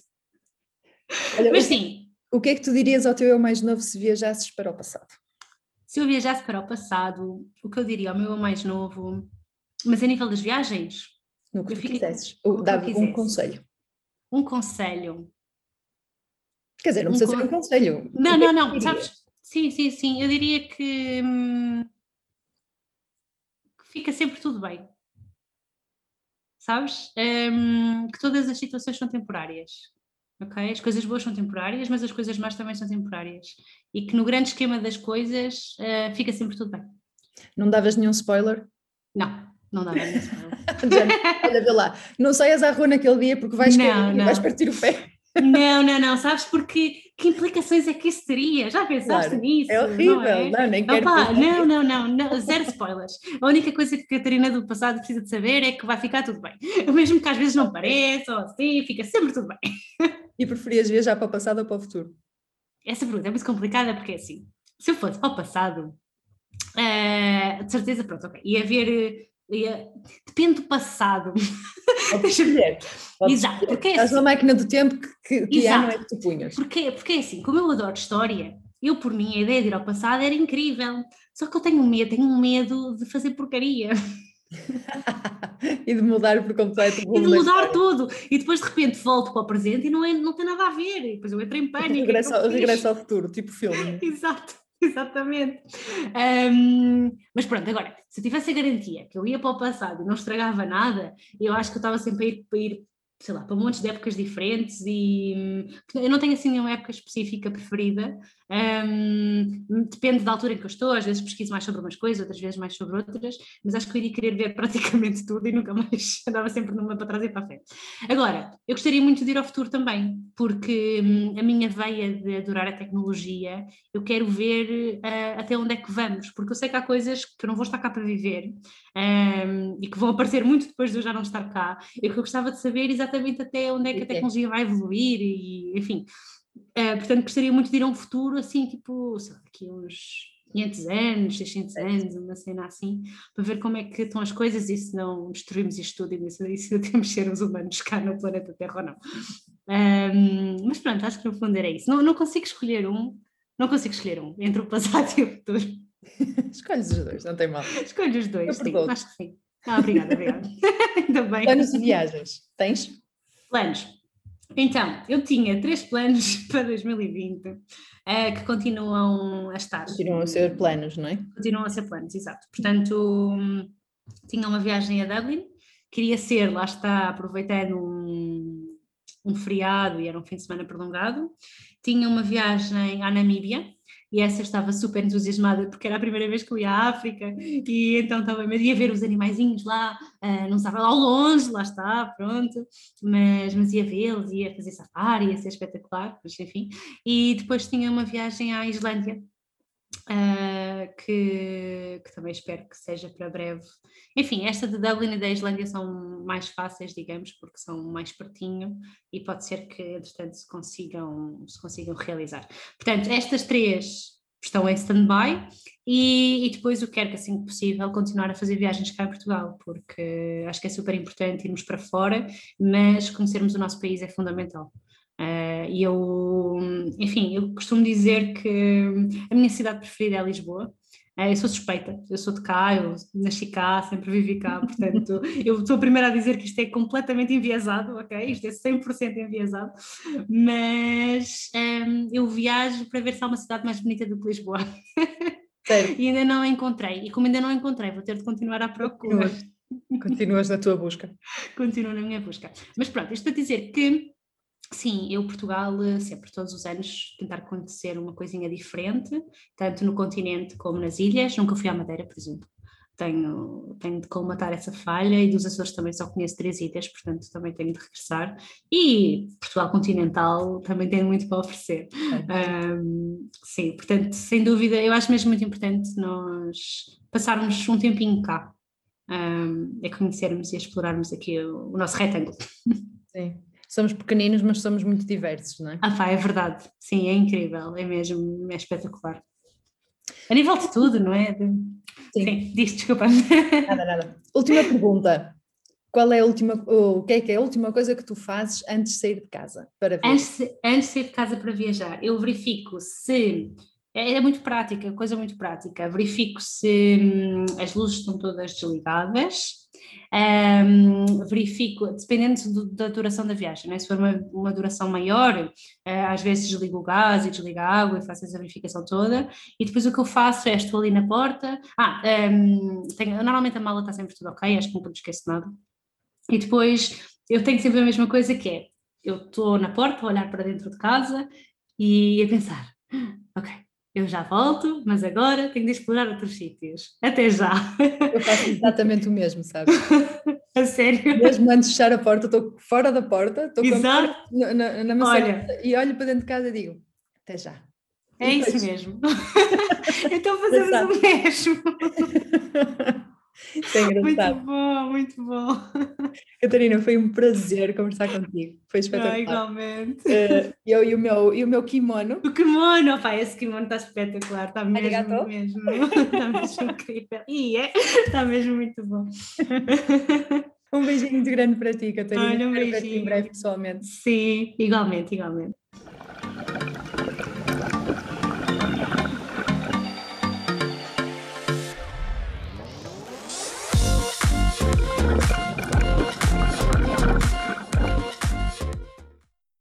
Speaker 1: Olha, mas sim. O que é que tu dirias ao teu eu mais novo se viajasses para o passado?
Speaker 2: Se eu viajasse para o passado, o que eu diria ao meu eu mais novo, mas a nível das viagens?
Speaker 1: No que tu fiquei... quisesses. Dava um conselho.
Speaker 2: Um conselho.
Speaker 1: Quer dizer, não um precisa con... ser um conselho.
Speaker 2: Não, não, não, sabes? Sim, sim, sim. Eu diria que, hum, que fica sempre tudo bem. Sabes? Hum, que todas as situações são temporárias. Ok? As coisas boas são temporárias, mas as coisas más também são temporárias. E que no grande esquema das coisas uh, fica sempre tudo bem.
Speaker 1: Não davas nenhum spoiler?
Speaker 2: Não, não dava nenhum spoiler. [laughs]
Speaker 1: Olha, vê lá, não saias à rua naquele dia porque vais, não, não. vais partir o pé.
Speaker 2: Não, não, não, sabes porque que implicações é que isso teria? Já pensaste claro, nisso?
Speaker 1: É horrível, não, é? não nem quero
Speaker 2: Opa, não, não, não, não, zero spoilers. A única coisa que a Catarina do passado precisa de saber é que vai ficar tudo bem. [laughs] Mesmo que às vezes não pareça ou assim, fica sempre tudo bem. [laughs]
Speaker 1: E preferias viajar para o passado ou para o futuro?
Speaker 2: Essa pergunta é muito complicada porque é assim, se eu fosse para o passado, uh, de certeza, pronto, ok. Ia haver. Ia, depende do passado. [laughs] Exato. Porque é
Speaker 1: Estás
Speaker 2: assim,
Speaker 1: na máquina do tempo que, que, que ano é que tu punhas?
Speaker 2: porque, porque é assim, como eu adoro história, eu por mim a ideia de ir ao passado era incrível. Só que eu tenho medo, tenho medo de fazer porcaria [laughs]
Speaker 1: e de mudar por completo o
Speaker 2: e de
Speaker 1: da
Speaker 2: mudar tudo. E depois de repente volto para o presente e não, é, não tem nada a ver. E depois eu entro em [laughs] pânico.
Speaker 1: Regresso,
Speaker 2: não
Speaker 1: regresso ao futuro, tipo filme.
Speaker 2: Exato, [laughs] exatamente. Ahm, mas pronto, agora, se eu tivesse a garantia que eu ia para o passado e não estragava nada, eu acho que eu estava sempre a ir, a ir sei lá, para montes de épocas diferentes e hum, eu não tenho assim nenhuma época específica preferida. Ahm, depende da altura em que eu estou, às vezes pesquiso mais sobre umas coisas, outras vezes mais sobre outras, mas acho que eu iria querer ver [laughs] praticamente tudo e nunca mais [laughs] andava sempre numa para trás e para a frente. Agora, eu gostaria muito de ir ao futuro também, porque hum, a minha veia de adorar a tecnologia, eu quero ver ah, até onde é que vamos, porque eu sei que há coisas que eu não vou estar cá para viver hum, e que vão aparecer muito depois de eu já não estar cá, e que eu gostava de saber exatamente até onde é que a tecnologia vai evoluir e, enfim. Ah, portanto, gostaria muito de ir a um futuro assim, tipo, sei lá, daqui uns 500 anos, 600 anos, uma cena assim, para ver como é que estão as coisas e se não destruímos isto tudo e se, e se temos seres humanos cá no planeta Terra ou não. Ahm, mas pronto, acho que no fundo era isso. Não, não consigo escolher um, não consigo escolher um entre o passado [laughs] e o futuro.
Speaker 1: Escolhes os dois, não tem mal.
Speaker 2: Escolho os dois, sim, acho que sim. Ah, obrigada, obrigada. [laughs] Ainda bem.
Speaker 1: Planos de viagens, tens?
Speaker 2: Planos. Então, eu tinha três planos [laughs] para 2020 eh, que continuam a estar.
Speaker 1: Continuam a ser planos, não é?
Speaker 2: Continuam a ser planos, exato. Portanto, hum, tinha uma viagem a Dublin, queria ser, lá está, aproveitando um, um feriado e era um fim de semana prolongado. Tinha uma viagem à Namíbia, e essa estava super entusiasmada porque era a primeira vez que eu ia à África. E então estava ia ver os animaizinhos lá, ah, não estava lá ao longe, lá está, pronto, mas, mas ia vê-los, ia fazer safari, ia ser espetacular, mas enfim. E depois tinha uma viagem à Islândia, ah, que, que também espero que seja para breve. Enfim, esta de Dublin e da Islândia são mais fáceis, digamos, porque são mais pertinho e pode ser que, entretanto, se consigam, se consigam realizar. Portanto, estas três estão em stand-by e, e depois eu quero que, assim que possível, continuar a fazer viagens cá em Portugal, porque acho que é super importante irmos para fora, mas conhecermos o nosso país é fundamental. Uh, e eu, enfim, eu costumo dizer que a minha cidade preferida é Lisboa. Uh, eu sou suspeita, eu sou de cá, eu nasci cá, sempre vivi cá, [laughs] portanto, eu sou a primeira a dizer que isto é completamente enviesado, ok? Isto é 100% enviesado, mas um, eu viajo para ver se há uma cidade mais bonita do que Lisboa. [laughs] E ainda não a encontrei, e como ainda não a encontrei, vou ter de continuar à procura.
Speaker 1: continuas, continuas na tua busca. [laughs]
Speaker 2: Continuo na minha busca. Mas pronto, isto para dizer que Sim, eu Portugal eh, sempre, todos os anos, tentar conhecer uma coisinha diferente, tanto no continente como nas ilhas. Nunca fui à Madeira, por exemplo. Tenho, tenho de colmatar essa falha e dos Açores também só conheço três ilhas, portanto também tenho de regressar. E Portugal continental também tem muito para oferecer. Um, sim, portanto, sem dúvida, eu acho mesmo muito importante nós passarmos um tempinho cá, um, a conhecermos e a explorarmos aqui o, o nosso retângulo.
Speaker 1: Sim. Somos pequeninos, mas somos muito diversos, não é?
Speaker 2: Ah, pá, é verdade. Sim, é incrível, é mesmo, é espetacular. A nível de tudo, não é?
Speaker 1: Sim.
Speaker 2: Sim, diz, desculpa.
Speaker 1: Nada, nada. Última pergunta. Qual é a última, o que é que é a última coisa que tu fazes antes de sair de casa para ver?
Speaker 2: Antes, de- antes de sair de casa para viajar, eu verifico se. É, é muito prática, coisa muito prática. Verifico se hum, as luzes estão todas desligadas. Hum, verifico, dependendo do- da duração da viagem, né? se for uma, uma duração maior, eh, às vezes desligo o gás e desligo a água e faço essa verificação toda. E depois o que eu faço é estou ali na porta. Ah, hum, tenho- normalmente a mala está sempre tudo ok, acho que nunca me esqueço nada. E depois eu tenho sempre a mesma coisa que é, eu estou na porta a olhar para dentro de casa e a pensar, "Ah, ok, eu já volto, mas agora tenho de explorar outros sítios. Até já.
Speaker 1: Eu faço exatamente o mesmo, sabes? [laughs]
Speaker 2: a sério.
Speaker 1: Mesmo antes de fechar a porta, estou fora da porta, estou na, na, na maçaneta e olho para dentro de casa e digo, até já.
Speaker 2: É isso mesmo. [laughs] então fazemos
Speaker 1: Exato.
Speaker 2: o mesmo. [laughs]
Speaker 1: Isso é engraçado.
Speaker 2: Muito bom, muito bom. [laughs]
Speaker 1: Catarina, foi um prazer conversar contigo. Foi espetacular.
Speaker 2: Ah, igualmente.
Speaker 1: Uh, eu e o meu, e o meu kimono.
Speaker 2: O kimono, pá, esse kimono está espetacular, está mesmo,
Speaker 1: Arigato.
Speaker 2: mesmo, está [laughs] mesmo incrível. E é, está mesmo muito bom. [laughs]
Speaker 1: Um beijinho muito grande para ti, Catarina.
Speaker 2: Olha, um
Speaker 1: Espero ver-te em
Speaker 2: beijinho.
Speaker 1: breve pessoalmente.
Speaker 2: Sim, igualmente, igualmente.